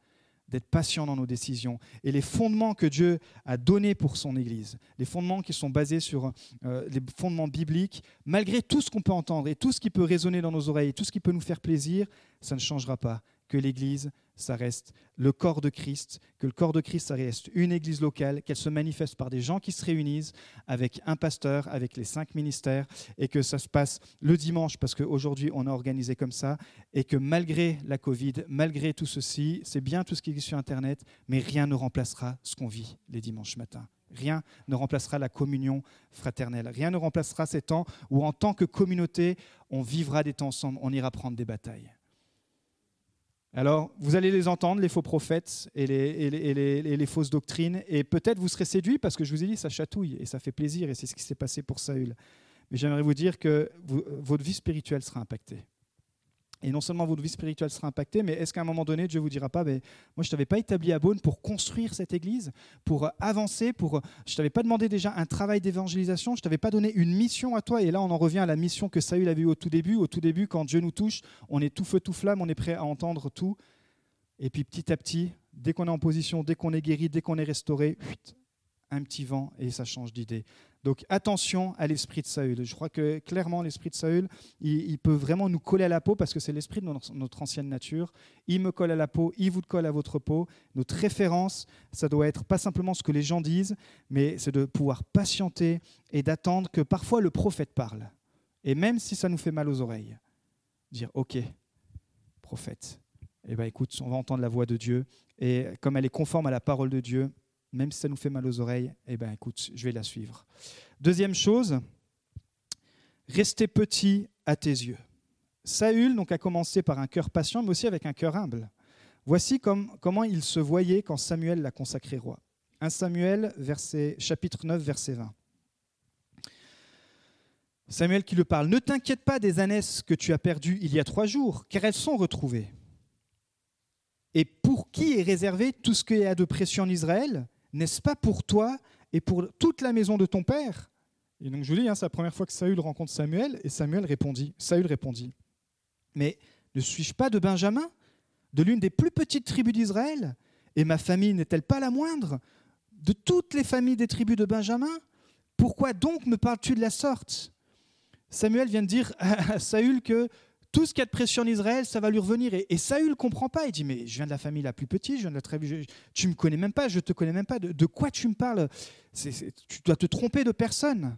d'être patient dans nos décisions. Et les fondements que Dieu a donnés pour son Église, les fondements qui sont basés sur euh, les fondements bibliques, malgré tout ce qu'on peut entendre et tout ce qui peut résonner dans nos oreilles, tout ce qui peut nous faire plaisir, ça ne changera pas que l'Église, ça reste le corps de Christ, que le corps de Christ, ça reste une Église locale, qu'elle se manifeste par des gens qui se réunissent avec un pasteur, avec les cinq ministères, et que ça se passe le dimanche, parce qu'aujourd'hui on a organisé comme ça, et que malgré la Covid, malgré tout ceci, c'est bien tout ce qui est sur Internet, mais rien ne remplacera ce qu'on vit les dimanches matins. Rien ne remplacera la communion fraternelle. Rien ne remplacera ces temps où, en tant que communauté, on vivra des temps ensemble, on ira prendre des batailles. Alors, vous allez les entendre, les faux prophètes et les, fausses doctrines, et peut-être vous serez séduits parce que je vous ai dit, ça chatouille et ça fait plaisir, et c'est ce qui s'est passé pour Saül. Mais j'aimerais vous dire que votre vie spirituelle sera impactée. Et non seulement votre vie spirituelle sera impactée, mais est-ce qu'à un moment donné, Dieu vous dira pas, ben, moi je t'avais pas établi à Beaune pour construire cette église, pour avancer, pour, je t'avais pas demandé déjà un travail d'évangélisation, je t'avais pas donné une mission à toi. Et là, on en revient à la mission que Saül avait eue au tout début. Au tout début, quand Dieu nous touche, on est tout feu, tout flamme, on est prêt à entendre tout. Et puis petit à petit, Dès qu'on est en position, dès qu'on est guéri, dès qu'on est restauré, un petit vent et ça change d'idée. Donc attention à l'esprit de Saül. Je crois que clairement l'esprit de Saül, il, peut vraiment nous coller à la peau parce que c'est l'esprit de notre, ancienne nature. Il me colle à la peau, il vous colle à votre peau. Notre référence, ça doit être pas simplement ce que les gens disent, mais c'est de pouvoir patienter et d'attendre que parfois le prophète parle. Et même si ça nous fait mal aux oreilles, dire ok, prophète, eh ben écoute, on va entendre la voix de Dieu et comme elle est conforme à la parole de Dieu, même si ça nous fait mal aux oreilles, eh ben écoute, je vais la suivre. Deuxième chose, rester petit à tes yeux. Saül donc a commencé par un cœur patient, mais aussi avec un cœur humble. Voici comment il se voyait quand Samuel l'a consacré roi. 1 Samuel, chapitre 9, verset 20. Samuel qui le parle, Ne t'inquiète pas des ânesses que tu as perdues il y a trois jours, car elles sont retrouvées. Et pour qui est réservé tout ce qui a de précieux en Israël? N'est-ce pas pour toi et pour toute la maison de ton père Et donc je vous dis, hein, c'est la première fois que Saül rencontre Samuel, et Samuel répondit, Saül répondit, mais ne suis-je pas de Benjamin, de l'une des plus petites tribus d'Israël Et ma famille n'est-elle pas la moindre De toutes les familles des tribus de Benjamin? Pourquoi donc me parles-tu de la sorte? Samuel vient de dire à Saül que tout ce qu'il y a de précieux en Israël, ça va lui revenir. Et, Saül ne comprend pas. Il dit, mais je viens de la famille la plus petite, je viens de la tribu, tu ne me connais même pas, je ne te connais même pas. De, quoi tu me parles? Tu dois te tromper de personne.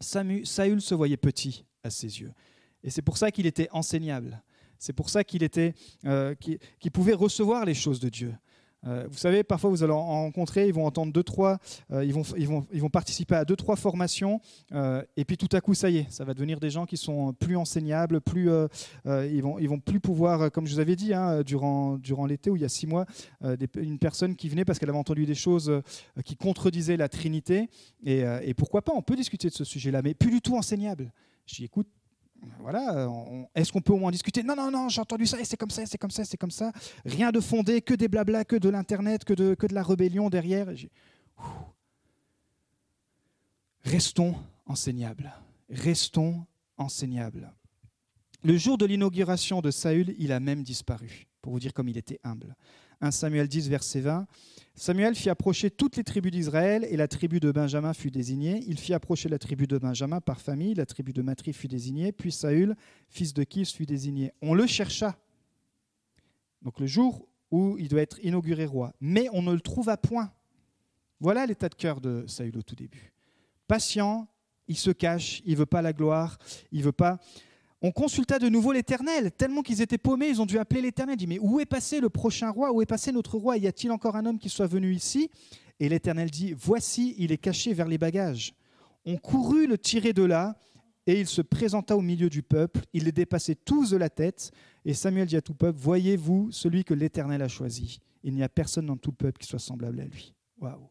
Saül se voyait petit à ses yeux. Et c'est pour ça qu'il était enseignable. C'est pour ça qu'il euh, qu'il pouvait recevoir les choses de Dieu. Euh, vous savez, parfois vous allez en rencontrer, ils vont entendre deux, trois, euh, ils, vont, ils, vont, ils vont participer à deux, trois formations, euh, et puis tout à coup, ça y est, ça va devenir des gens qui sont plus enseignables, plus, ils, vont, ils vont plus pouvoir, comme je vous avais dit, hein, durant, durant l'été où il y a six mois, une personne qui venait parce qu'elle avait entendu des choses qui contredisaient la Trinité, et, et pourquoi pas, on peut discuter de ce sujet-là, mais plus du tout enseignable. Dis, écoute, voilà, est-ce qu'on peut au moins discuter? Non, non, non, j'ai entendu ça, et c'est comme ça, c'est comme ça, c'est comme ça. Rien de fondé, que des blabla, que de l'Internet, que de, que de la rébellion derrière. Restons enseignables. Restons enseignables. Le jour de l'inauguration de Saül, il a même disparu, pour vous dire comme il était humble. 1 Samuel 10, verset 20. Samuel fit approcher toutes les tribus d'Israël et la tribu de Benjamin fut désignée. Il fit approcher la tribu de Benjamin par famille, la tribu de Matri fut désignée, puis Saül, fils de Kis, fut désigné. On le chercha. Donc le jour où il doit être inauguré roi. Mais on ne le trouva point. Voilà l'état de cœur de Saül au tout début. Patient, il se cache, il veut pas la gloire, il veut pas on consulta de nouveau l'Éternel, tellement qu'ils étaient paumés, ils ont dû appeler l'Éternel. dit, mais où est passé le prochain roi? Où est passé notre roi? Y a-t-il encore un homme qui soit venu ici? Et l'Éternel dit, voici, il est caché vers les bagages. On courut le tirer de là, et il se présenta au milieu du peuple. Il les dépassait tous de la tête. Et Samuel dit à tout peuple, voyez-vous celui que l'Éternel a choisi? Il n'y a personne dans tout le peuple qui soit semblable à lui. Waouh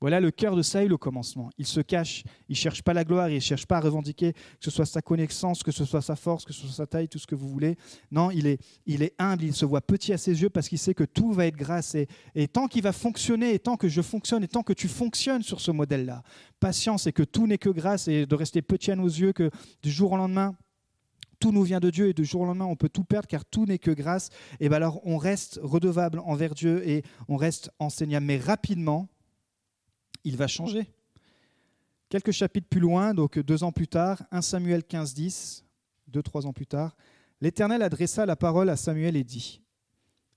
voilà le cœur de Saül au commencement. Il se cache, il ne cherche pas la gloire, il ne cherche pas à revendiquer que ce soit sa connaissance, que ce soit sa force, que ce soit sa taille, tout ce que vous voulez. Non, il est, humble, il se voit petit à ses yeux parce qu'il sait que tout va être grâce. Et, et tant qu'il va fonctionner, et tant que je fonctionne, et tant que tu fonctionnes sur ce modèle-là, patience et que tout n'est que grâce et de rester petit à nos yeux, que du jour au lendemain, tout nous vient de Dieu et du jour au lendemain on peut tout perdre car tout n'est que grâce, et bien alors on reste redevable envers Dieu et on reste enseignable. Mais rapidement, il va changer. Quelques chapitres plus loin, donc deux ans plus tard, 1 Samuel 15, 10, deux, trois ans plus tard, l'Éternel adressa la parole à Samuel et dit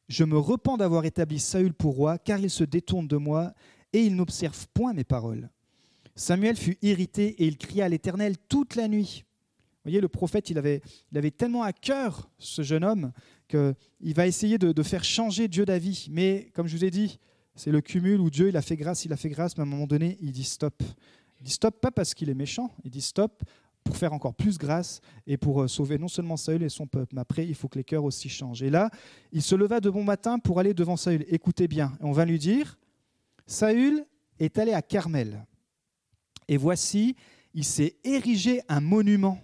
Je me repens d'avoir établi Saül pour roi, car il se détourne de moi et il n'observe point mes paroles. Samuel fut irrité et il cria à l'Éternel toute la nuit. Vous voyez, le prophète, il avait, tellement à cœur ce jeune homme qu'il va essayer de, de faire changer Dieu d'avis. Mais comme je vous ai dit, c'est le cumul où Dieu, il a fait grâce, il a fait grâce, mais à un moment donné, il dit stop. Il dit stop pas parce qu'il est méchant, il dit stop pour faire encore plus grâce et pour euh, sauver non seulement Saül et son peuple, mais après, il faut que les cœurs aussi changent. Et là, il se leva de bon matin pour aller devant Saül. Écoutez bien, on va lui dire, Saül est allé à Carmel. Et voici, il s'est érigé un monument.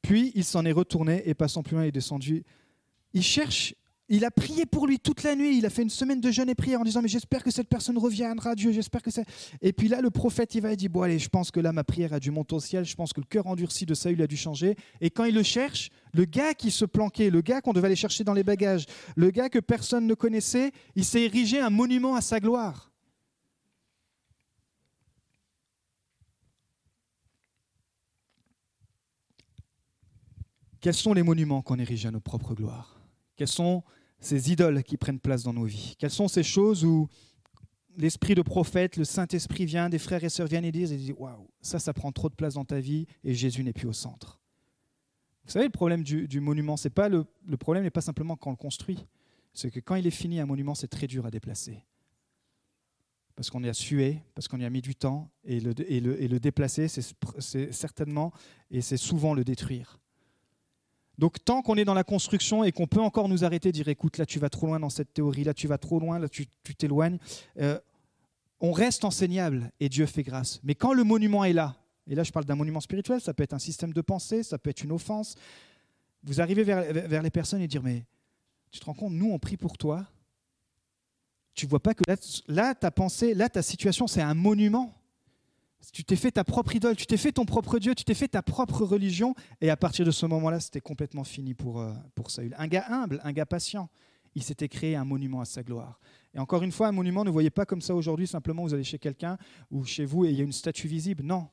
Puis il s'en est retourné et passant plus loin, il est descendu. Il cherche Il a prié pour lui toute la nuit. Il a fait une semaine de jeûne et prière en disant Mais j'espère que cette personne reviendra, Dieu. J'espère que c'est. Et puis là, le prophète, il va et dit Bon, allez, je pense que là, ma prière a dû monter au ciel. Je pense que le cœur endurci de Saül a dû changer. Et quand il le cherche, le gars qui se planquait, le gars qu'on devait aller chercher dans les bagages, le gars que personne ne connaissait, il s'est érigé un monument à sa gloire. Quels sont les monuments qu'on érige à nos propres gloires? Quelles sont ces idoles qui prennent place dans nos vies? Quelles sont ces choses où l'esprit de prophète, le Saint-Esprit vient, des frères et sœurs viennent et disent, Waouh, ça, ça prend trop de place dans ta vie et Jésus n'est plus au centre. Vous savez, le problème du, monument, c'est pas le, problème n'est pas simplement quand on le construit, c'est que quand il est fini, un monument, c'est très dur à déplacer. Parce qu'on y a sué, parce qu'on y a mis du temps, et le déplacer, c'est certainement, et c'est souvent le détruire. Donc tant qu'on est dans la construction et qu'on peut encore nous arrêter, dire écoute, là tu vas trop loin dans cette théorie, là tu vas trop loin, là tu t'éloignes, euh, on reste enseignable et Dieu fait grâce. Mais quand le monument est là, et là je parle d'un monument spirituel, ça peut être un système de pensée, ça peut être une offense, vous arrivez vers, les personnes et dire mais tu te rends compte, nous on prie pour toi, tu vois pas que là, là ta pensée, là ta situation c'est un monument. Tu t'es fait ta propre idole, tu t'es fait ton propre Dieu, tu t'es fait ta propre religion, et à partir de ce moment-là, c'était complètement fini pour, euh, pour Saül. Un gars humble, un gars patient, il s'était créé un monument à sa gloire. Et encore une fois, un monument, ne voyez pas comme ça aujourd'hui, simplement vous allez chez quelqu'un ou chez vous et il y a une statue visible. Non,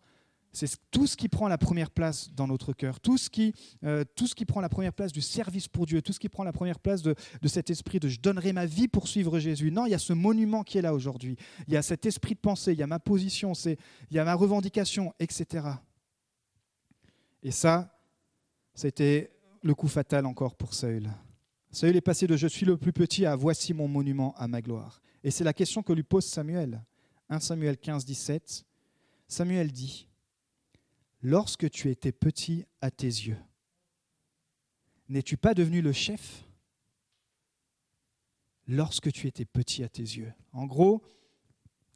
c'est tout ce qui prend la première place dans notre cœur, tout ce, qui, euh, tout ce qui prend la première place du service pour Dieu, tout ce qui prend la première place de, cet esprit de je donnerai ma vie pour suivre Jésus. Non, il y a ce monument qui est là aujourd'hui. Il y a cet esprit de pensée, il y a ma position, il y a ma revendication, etc. Et ça, c'était le coup fatal encore pour Saül. Saül est passé de je suis le plus petit à voici mon monument à ma gloire. Et c'est la question que lui pose Samuel. 1 Samuel 15, 17. Samuel dit lorsque tu étais petit à tes yeux, n'es-tu pas devenu le chef lorsque tu étais petit à tes yeux? En gros,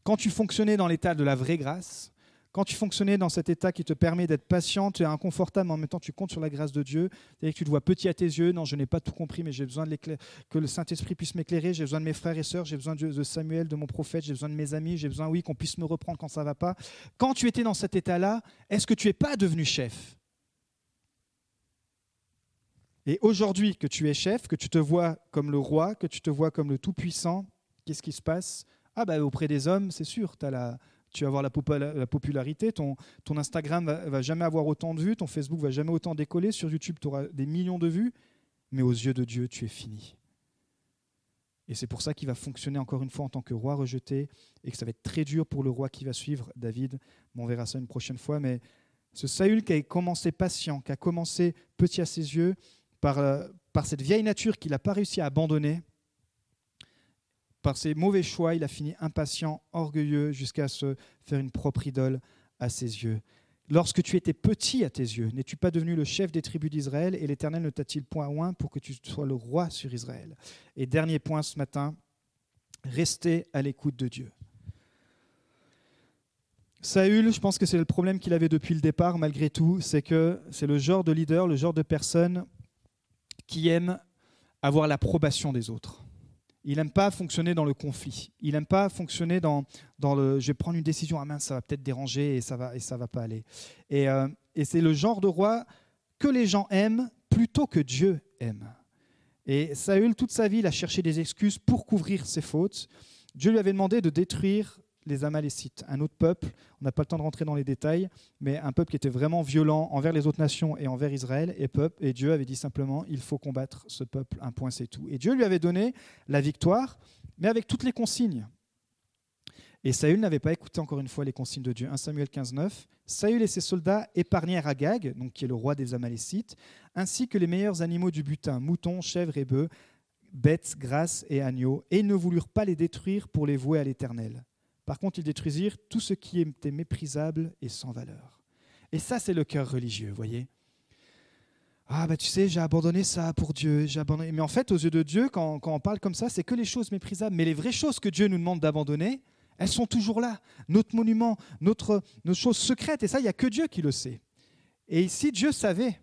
quand tu fonctionnais dans l'état de la vraie grâce, quand tu fonctionnais dans cet état qui te permet d'être patient, tu es inconfortable, mais en même temps tu comptes sur la grâce de Dieu, et que tu te vois petit à tes yeux, non, je n'ai pas tout compris, mais j'ai besoin de que le Saint-Esprit puisse m'éclairer, j'ai besoin de mes frères et sœurs, j'ai besoin de Samuel, de mon prophète, j'ai besoin de mes amis, j'ai besoin, oui, qu'on puisse me reprendre quand ça ne va pas. Quand tu étais dans cet état-là, est-ce que tu n'es pas devenu chef? Et aujourd'hui que tu es chef, que tu te vois comme le roi, que tu te vois comme le Tout-Puissant, qu'est-ce qui se passe? Ah, bah, auprès des hommes, c'est sûr, tu as la tu vas avoir la, popularité, ton, Instagram va, va, jamais avoir autant de vues, ton Facebook va jamais autant décoller, sur YouTube tu auras des millions de vues, mais aux yeux de Dieu tu es fini. Et c'est pour ça qu'il va fonctionner encore une fois en tant que roi rejeté et que ça va être très dur pour le roi qui va suivre, David. on verra ça une prochaine fois, mais ce Saül qui a commencé patient, qui a commencé petit à ses yeux, par, euh, par cette vieille nature qu'il n'a pas réussi à abandonner, par ses mauvais choix, il a fini impatient, orgueilleux, jusqu'à se faire une propre idole à ses yeux. Lorsque tu étais petit à tes yeux, n'es-tu pas devenu le chef des tribus d'Israël et l'Éternel ne t'a-t-il point oint pour que tu sois le roi sur Israël? Et dernier point ce matin, restez à l'écoute de Dieu. Saül, je pense que c'est le problème qu'il avait depuis le départ, malgré tout, c'est que c'est le genre de leader, le genre de personne qui aime avoir l'approbation des autres. Il n'aime pas fonctionner dans le conflit. Il n'aime pas fonctionner dans, dans le je vais prendre une décision, ah mince, ça va peut-être déranger et ça va, et ça va pas aller. Et, euh, et c'est le genre de roi que les gens aiment plutôt que Dieu aime. Et Saül, toute sa vie, il a cherché des excuses pour couvrir ses fautes. Dieu lui avait demandé de détruire les Amalécites, un autre peuple, on n'a pas le temps de rentrer dans les détails, mais un peuple qui était vraiment violent envers les autres nations et envers Israël, et, peuple, et Dieu avait dit simplement, il faut combattre ce peuple, un point c'est tout. Et Dieu lui avait donné la victoire, mais avec toutes les consignes. Et Saül n'avait pas écouté encore une fois les consignes de Dieu. 1 Samuel 15, 9. Saül et ses soldats épargnèrent Agag, donc qui est le roi des Amalécites, ainsi que les meilleurs animaux du butin, moutons, chèvres et bœufs, bêtes, grasses et agneaux, et ils ne voulurent pas les détruire pour les vouer à l'Éternel. Par contre, ils détruisirent tout ce qui était méprisable et sans valeur. Et ça, c'est le cœur religieux, voyez. Ah, bah tu sais, j'ai abandonné ça pour Dieu. J'ai abandonné. Mais en fait, aux yeux de Dieu, quand, on parle comme ça, c'est que les choses méprisables. Mais les vraies choses que Dieu nous demande d'abandonner, elles sont toujours là. Notre monument, notre, nos choses secrètes. Et ça, il n'y a que Dieu qui le sait. Et si Dieu savait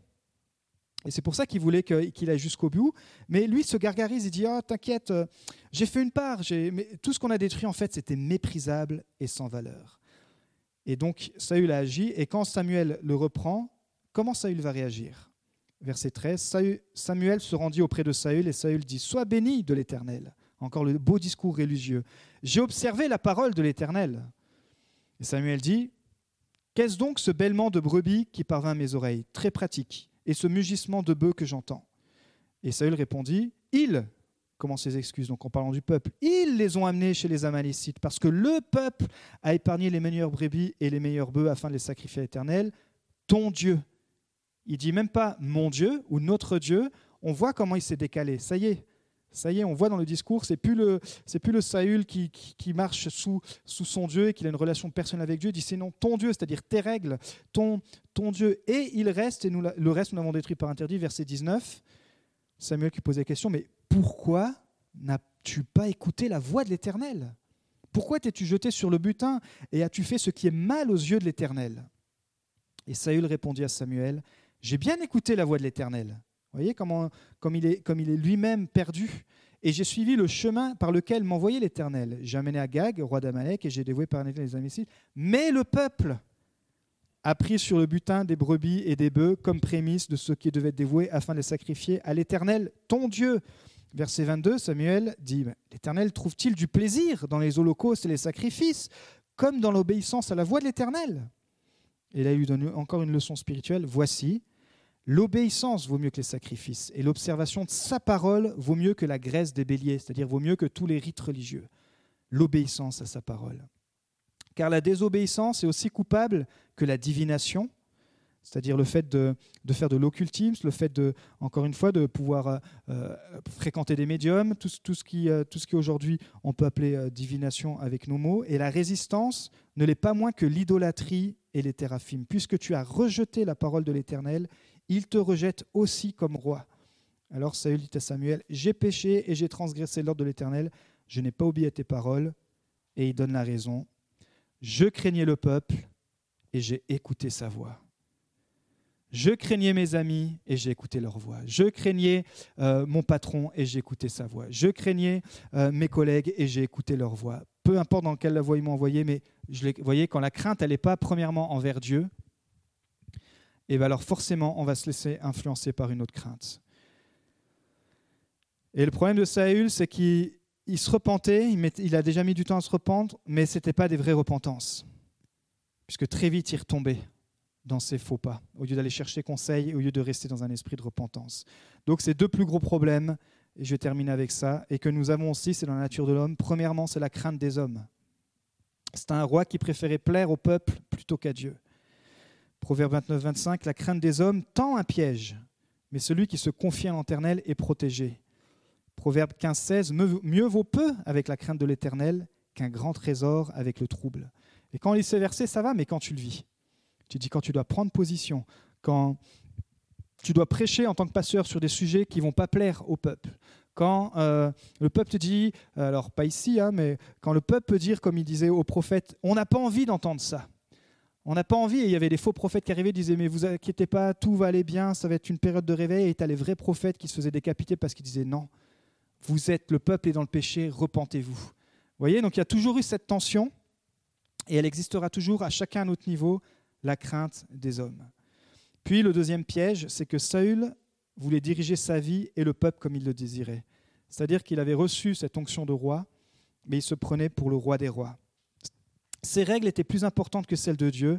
Et c'est pour ça qu'il voulait qu'il aille jusqu'au bout. Mais lui se gargarise, il dit oh, T'inquiète, euh, j'ai fait une part. Mais tout ce qu'on a détruit, en fait, c'était méprisable et sans valeur. Et donc Saül a agi. Et quand Samuel le reprend, comment Saül va réagir? Verset 13 Samuel se rendit auprès de Saül et Saül dit Sois béni de l'Éternel. Encore le beau discours religieux. J'ai observé la parole de l'Éternel. Et Samuel dit Qu'est-ce donc ce bêlement de brebis qui parvint à mes oreilles? Très pratique et ce mugissement de bœufs que j'entends Et Saül répondit Ils, comment ces excuses, donc en parlant du peuple, ils les ont amenés chez les Amalécites, parce que le peuple a épargné les meilleures brebis et les meilleurs bœufs afin de les sacrifier à l'Éternel, ton Dieu. Il dit même pas mon Dieu ou notre Dieu, on voit comment il s'est décalé. Ça y est, ça y est, on voit dans le discours, c'est plus le, c'est plus le Saül qui, qui, marche sous, sous son Dieu et qu'il a une relation personnelle avec Dieu. Il dit c'est non ton Dieu, c'est-à-dire tes règles, ton, ton Dieu. Et il reste, et nous, le reste nous l'avons détruit par interdit, verset 19. Samuel qui pose la question, mais pourquoi n'as-tu pas écouté la voix de l'Éternel? Pourquoi t'es-tu jeté sur le butin et as-tu fait ce qui est mal aux yeux de l'Éternel? Et Saül répondit à Samuel, j'ai bien écouté la voix de l'Éternel vous voyez comment, comme il est, comme il est lui-même perdu. Et j'ai suivi le chemin par lequel m'envoyait l'Éternel. J'ai amené Agag, roi d'Amalek, et j'ai dévoué par les Amlécites. Mais le peuple a pris sur le butin des brebis et des bœufs comme prémisse de ce qui devait être dévoué afin de les sacrifier à l'Éternel, ton Dieu. Verset 22, Samuel dit L'Éternel trouve-t-il du plaisir dans les holocaustes et les sacrifices, comme dans l'obéissance à la voix de l'Éternel? Et là, il lui donne encore une leçon spirituelle Voici, L'obéissance vaut mieux que les sacrifices et l'observation de sa parole vaut mieux que la graisse des béliers, c'est-à-dire vaut mieux que tous les rites religieux. L'obéissance à sa parole. Car la désobéissance est aussi coupable que la divination, c'est-à-dire le fait de, faire de l'occultisme, le fait de, encore une fois, de pouvoir euh, euh, fréquenter des médiums, tout, ce qui, euh, tout ce qui aujourd'hui on peut appeler divination avec nos mots. Et la résistance ne l'est pas moins que l'idolâtrie et les théraphimes. Puisque tu as rejeté la parole de l'Éternel, il te rejette aussi comme roi. Alors Saül dit à Samuel, j'ai péché et j'ai transgressé l'ordre de l'Éternel, je n'ai pas oublié tes paroles. Et il donne la raison. Je craignais le peuple et j'ai écouté sa voix. Je craignais mes amis et j'ai écouté leur voix. Je craignais euh, mon patron et j'ai écouté sa voix. Je craignais euh, mes collègues et j'ai écouté leur voix. Peu importe dans quelle voie ils m'ont envoyé, mais je voyez, quand la crainte, n'est pas premièrement envers Dieu, et bien alors forcément, on va se laisser influencer par une autre crainte. Et le problème de Saül, c'est qu'il se repentait, il, a déjà mis du temps à se repentrer, mais ce n'était pas des vraies repentances, puisque très vite il retombait dans ses faux pas, au lieu d'aller chercher conseil, au lieu de rester dans un esprit de repentance. Donc c'est deux plus gros problèmes, et je vais terminer avec ça, et que nous avons aussi, c'est dans la nature de l'homme. Premièrement, c'est la crainte des hommes. C'est un roi qui préférait plaire au peuple plutôt qu'à Dieu. Proverbe 29, 25, la crainte des hommes tend un piège, mais celui qui se confie à l'Éternel est protégé. Proverbe 15, 16, mieux vaut peu avec la crainte de l'Éternel qu'un grand trésor avec le trouble. Et quand on lit ces versets, ça va, mais quand tu le vis, tu dis quand tu dois prendre position, quand tu dois prêcher en tant que pasteur sur des sujets qui vont pas plaire au peuple, quand euh, le peuple te dit, alors pas ici, hein, mais quand le peuple peut dire, comme il disait au prophète, on n'a pas envie d'entendre ça. On n'a pas envie, et il y avait des faux prophètes qui arrivaient, et disaient, mais vous inquiétez pas, tout va aller bien, ça va être une période de réveil, et tu les vrais prophètes qui se faisaient décapiter parce qu'ils disaient, non, vous êtes, le peuple est dans le péché, repentez-vous. Vous voyez, donc il y a toujours eu cette tension, et elle existera toujours à chacun à notre niveau, la crainte des hommes. Puis le deuxième piège, c'est que Saül voulait diriger sa vie et le peuple comme il le désirait. C'est-à-dire qu'il avait reçu cette onction de roi, mais il se prenait pour le roi des rois. Ses règles étaient plus importantes que celles de Dieu.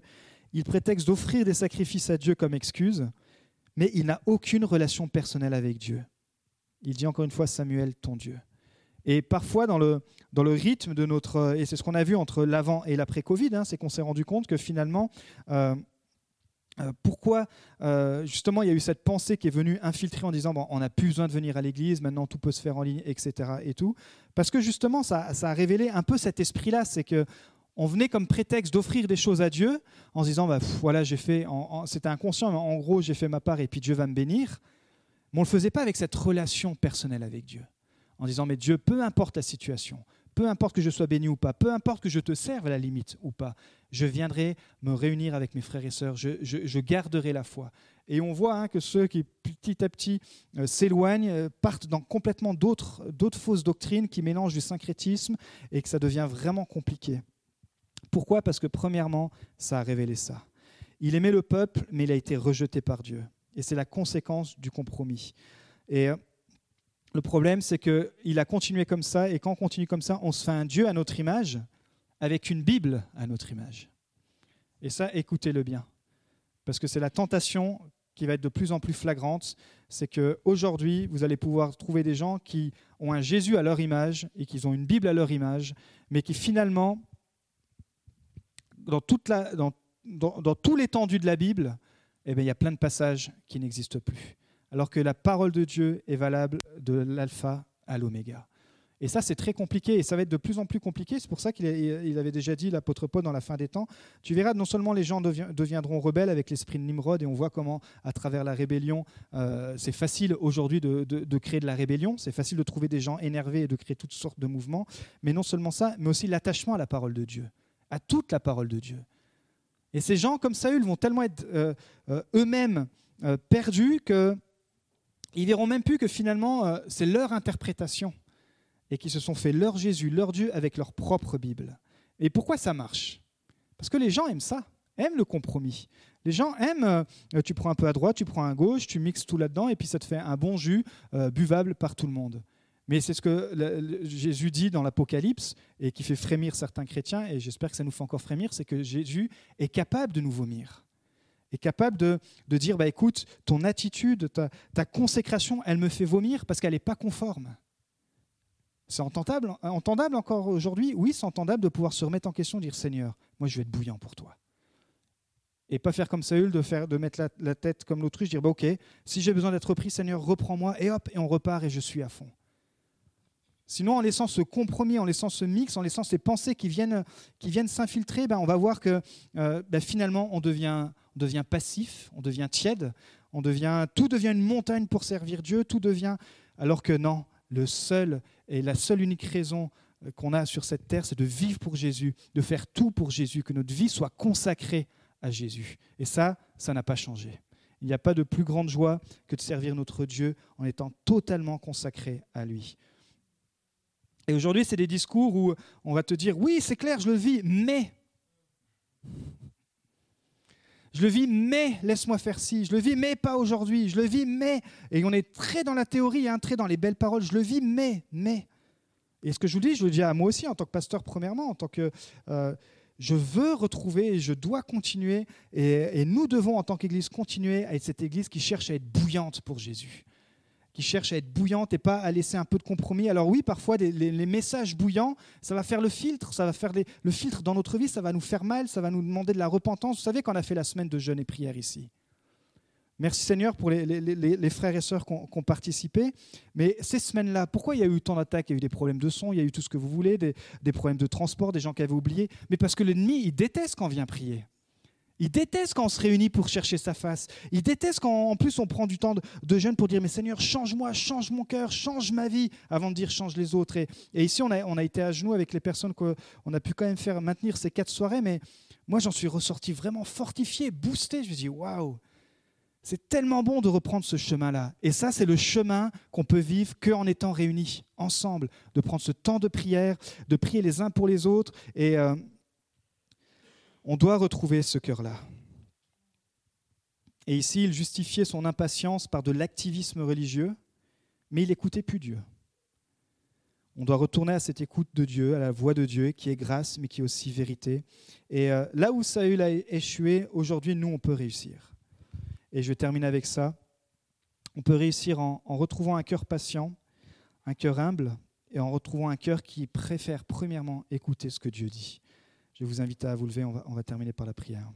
Il prétexte d'offrir des sacrifices à Dieu comme excuse, mais il n'a aucune relation personnelle avec Dieu. Il dit encore une fois Samuel, ton Dieu. Et parfois, dans le, dans le rythme de notre. Et c'est ce qu'on a vu entre l'avant et l'après-Covid, hein, c'est qu'on s'est rendu compte que finalement. Euh, euh, pourquoi euh, justement il y a eu cette pensée qui est venue infiltrer en disant bon, on n'a plus besoin de venir à l'église, maintenant tout peut se faire en ligne, etc. Et tout, parce que justement ça, ça a révélé un peu cet esprit-là, c'est que on venait comme prétexte d'offrir des choses à Dieu en se disant bah, voilà, j'ai fait, c'était inconscient, mais en gros, j'ai fait ma part et puis Dieu va me bénir. Mais on ne le faisait pas avec cette relation personnelle avec Dieu. En disant mais Dieu, peu importe la situation, peu importe que je sois béni ou pas, peu importe que je te serve à la limite ou pas, je viendrai me réunir avec mes frères et sœurs, je, garderai la foi. Et on voit hein, que ceux qui petit à petit euh, s'éloignent euh, partent dans complètement d'autres fausses doctrines qui mélangent du syncrétisme et que ça devient vraiment compliqué. Pourquoi? Parce que premièrement, ça a révélé ça. Il aimait le peuple, mais il a été rejeté par Dieu. Et c'est la conséquence du compromis. Et euh, le problème, c'est qu'il a continué comme ça, et quand on continue comme ça, on se fait un Dieu à notre image, avec une Bible à notre image. Et ça, écoutez-le bien. Parce que c'est la tentation qui va être de plus en plus flagrante, c'est qu'aujourd'hui, vous allez pouvoir trouver des gens qui ont un Jésus à leur image et qui ont une Bible à leur image, mais qui finalement, dans, toute la, dans, dans, tout l'étendue de la Bible, eh bien, il y a plein de passages qui n'existent plus. Alors que la parole de Dieu est valable de l'alpha à l'oméga. Et ça, c'est très compliqué et ça va être de plus en plus compliqué. C'est pour ça qu'il avait déjà dit, l'apôtre Paul, dans la fin des temps, tu verras, non seulement les gens deviendront rebelles avec l'esprit de Nimrod, et on voit comment, à travers la rébellion, euh, c'est facile aujourd'hui de, créer de la rébellion, c'est facile de trouver des gens énervés et de créer toutes sortes de mouvements, mais non seulement ça, mais aussi l'attachement à la parole de Dieu, à toute la parole de Dieu. Et ces gens comme Saül vont tellement être euh, euh, eux-mêmes perdus qu'ils verront même plus que finalement, c'est leur interprétation et qui se sont fait leur Jésus, leur Dieu avec leur propre Bible. Et pourquoi ça marche? Parce que les gens aiment ça, aiment le compromis. Les gens aiment, euh, tu prends un peu à droite, tu prends à gauche, tu mixes tout là-dedans, et puis ça te fait un bon jus euh, buvable par tout le monde. Mais c'est ce que Jésus dit dans l'Apocalypse, et qui fait frémir certains chrétiens, et j'espère que ça nous fait encore frémir, c'est que Jésus est capable de nous vomir est capable de, dire, bah, écoute, ton attitude, ta, ta consécration, elle me fait vomir parce qu'elle n'est pas conforme. C'est entendable, entendable encore aujourd'hui? Oui, c'est entendable de pouvoir se remettre en question, dire Seigneur, moi je vais être bouillant pour toi. Et pas faire comme Saül, de, faire, de mettre la, tête comme l'autruche, dire bah, Ok, si j'ai besoin d'être repris, Seigneur, reprends-moi, et hop, et on repart, et je suis à fond. Sinon, en laissant ce compromis, en laissant ce mix, en laissant ces pensées qui viennent, qui viennent s'infiltrer, ben, on va voir que euh, ben, finalement, on devient, on devient passif, on devient tiède, on devient, tout devient une montagne pour servir Dieu, tout devient. Alors que non, le seul et la seule unique raison euh, qu'on a sur cette terre, c'est de vivre pour Jésus, de faire tout pour Jésus, que notre vie soit consacrée à Jésus. Et ça, ça n'a pas changé. Il n'y a pas de plus grande joie que de servir notre Dieu en étant totalement consacré à lui. Et aujourd'hui, c'est des discours où on va te dire, oui, c'est clair, je le vis, mais je le vis, mais laisse-moi faire ci. Je le vis, mais pas aujourd'hui. Je le vis, mais. Et on est très dans la théorie, hein, très dans les belles paroles. Je le vis, mais, mais. Et ce que je vous dis, je le dis à moi aussi, en tant que pasteur, premièrement, en tant que. Euh, je veux retrouver et je dois continuer. Et, et nous devons, en tant qu'Église, continuer à être cette Église qui cherche à être bouillante pour Jésus qui cherche à être bouillante et pas à laisser un peu de compromis. Alors oui, parfois les, messages bouillants, ça va faire le filtre, ça va faire le filtre dans notre vie, ça va nous faire mal, ça va nous demander de la repentance. Vous savez qu'on a fait la semaine de jeûne et prière ici. Merci Seigneur pour les, frères et sœurs qui ont, participé. Mais ces semaines-là, pourquoi il y a eu tant d'attaques? Il y a eu des problèmes de son, il y a eu tout ce que vous voulez, des, problèmes de transport, des gens qui avaient oublié. Mais parce que l'ennemi, il déteste quand on vient prier. Il déteste quand on se réunit pour chercher sa face. Il déteste quand en plus on prend du temps de, jeûne pour dire Mais Seigneur, change-moi, change mon cœur, change ma vie, avant de dire change les autres. Et, ici, on a, été à genoux avec les personnes qu'on a pu quand même faire maintenir ces quatre soirées, mais moi j'en suis ressorti vraiment fortifié, boosté. Je me dis Waouh, c'est tellement bon de reprendre ce chemin-là. Et ça, c'est le chemin qu'on peut vivre qu'en étant réunis ensemble, de prendre ce temps de prière, de prier les uns pour les autres. Et. Euh, on doit retrouver ce cœur-là. Et ici, il justifiait son impatience par de l'activisme religieux, mais il n'écoutait plus Dieu. On doit retourner à cette écoute de Dieu, à la voix de Dieu, qui est grâce, mais qui est aussi vérité. Et euh, là où Saül a échoué, aujourd'hui, nous, on peut réussir. Et je vais terminer avec ça. On peut réussir en retrouvant un cœur patient, un cœur humble, et en retrouvant un cœur qui préfère premièrement écouter ce que Dieu dit. Je vous inviter à vous lever, on va, on va terminer par la prière.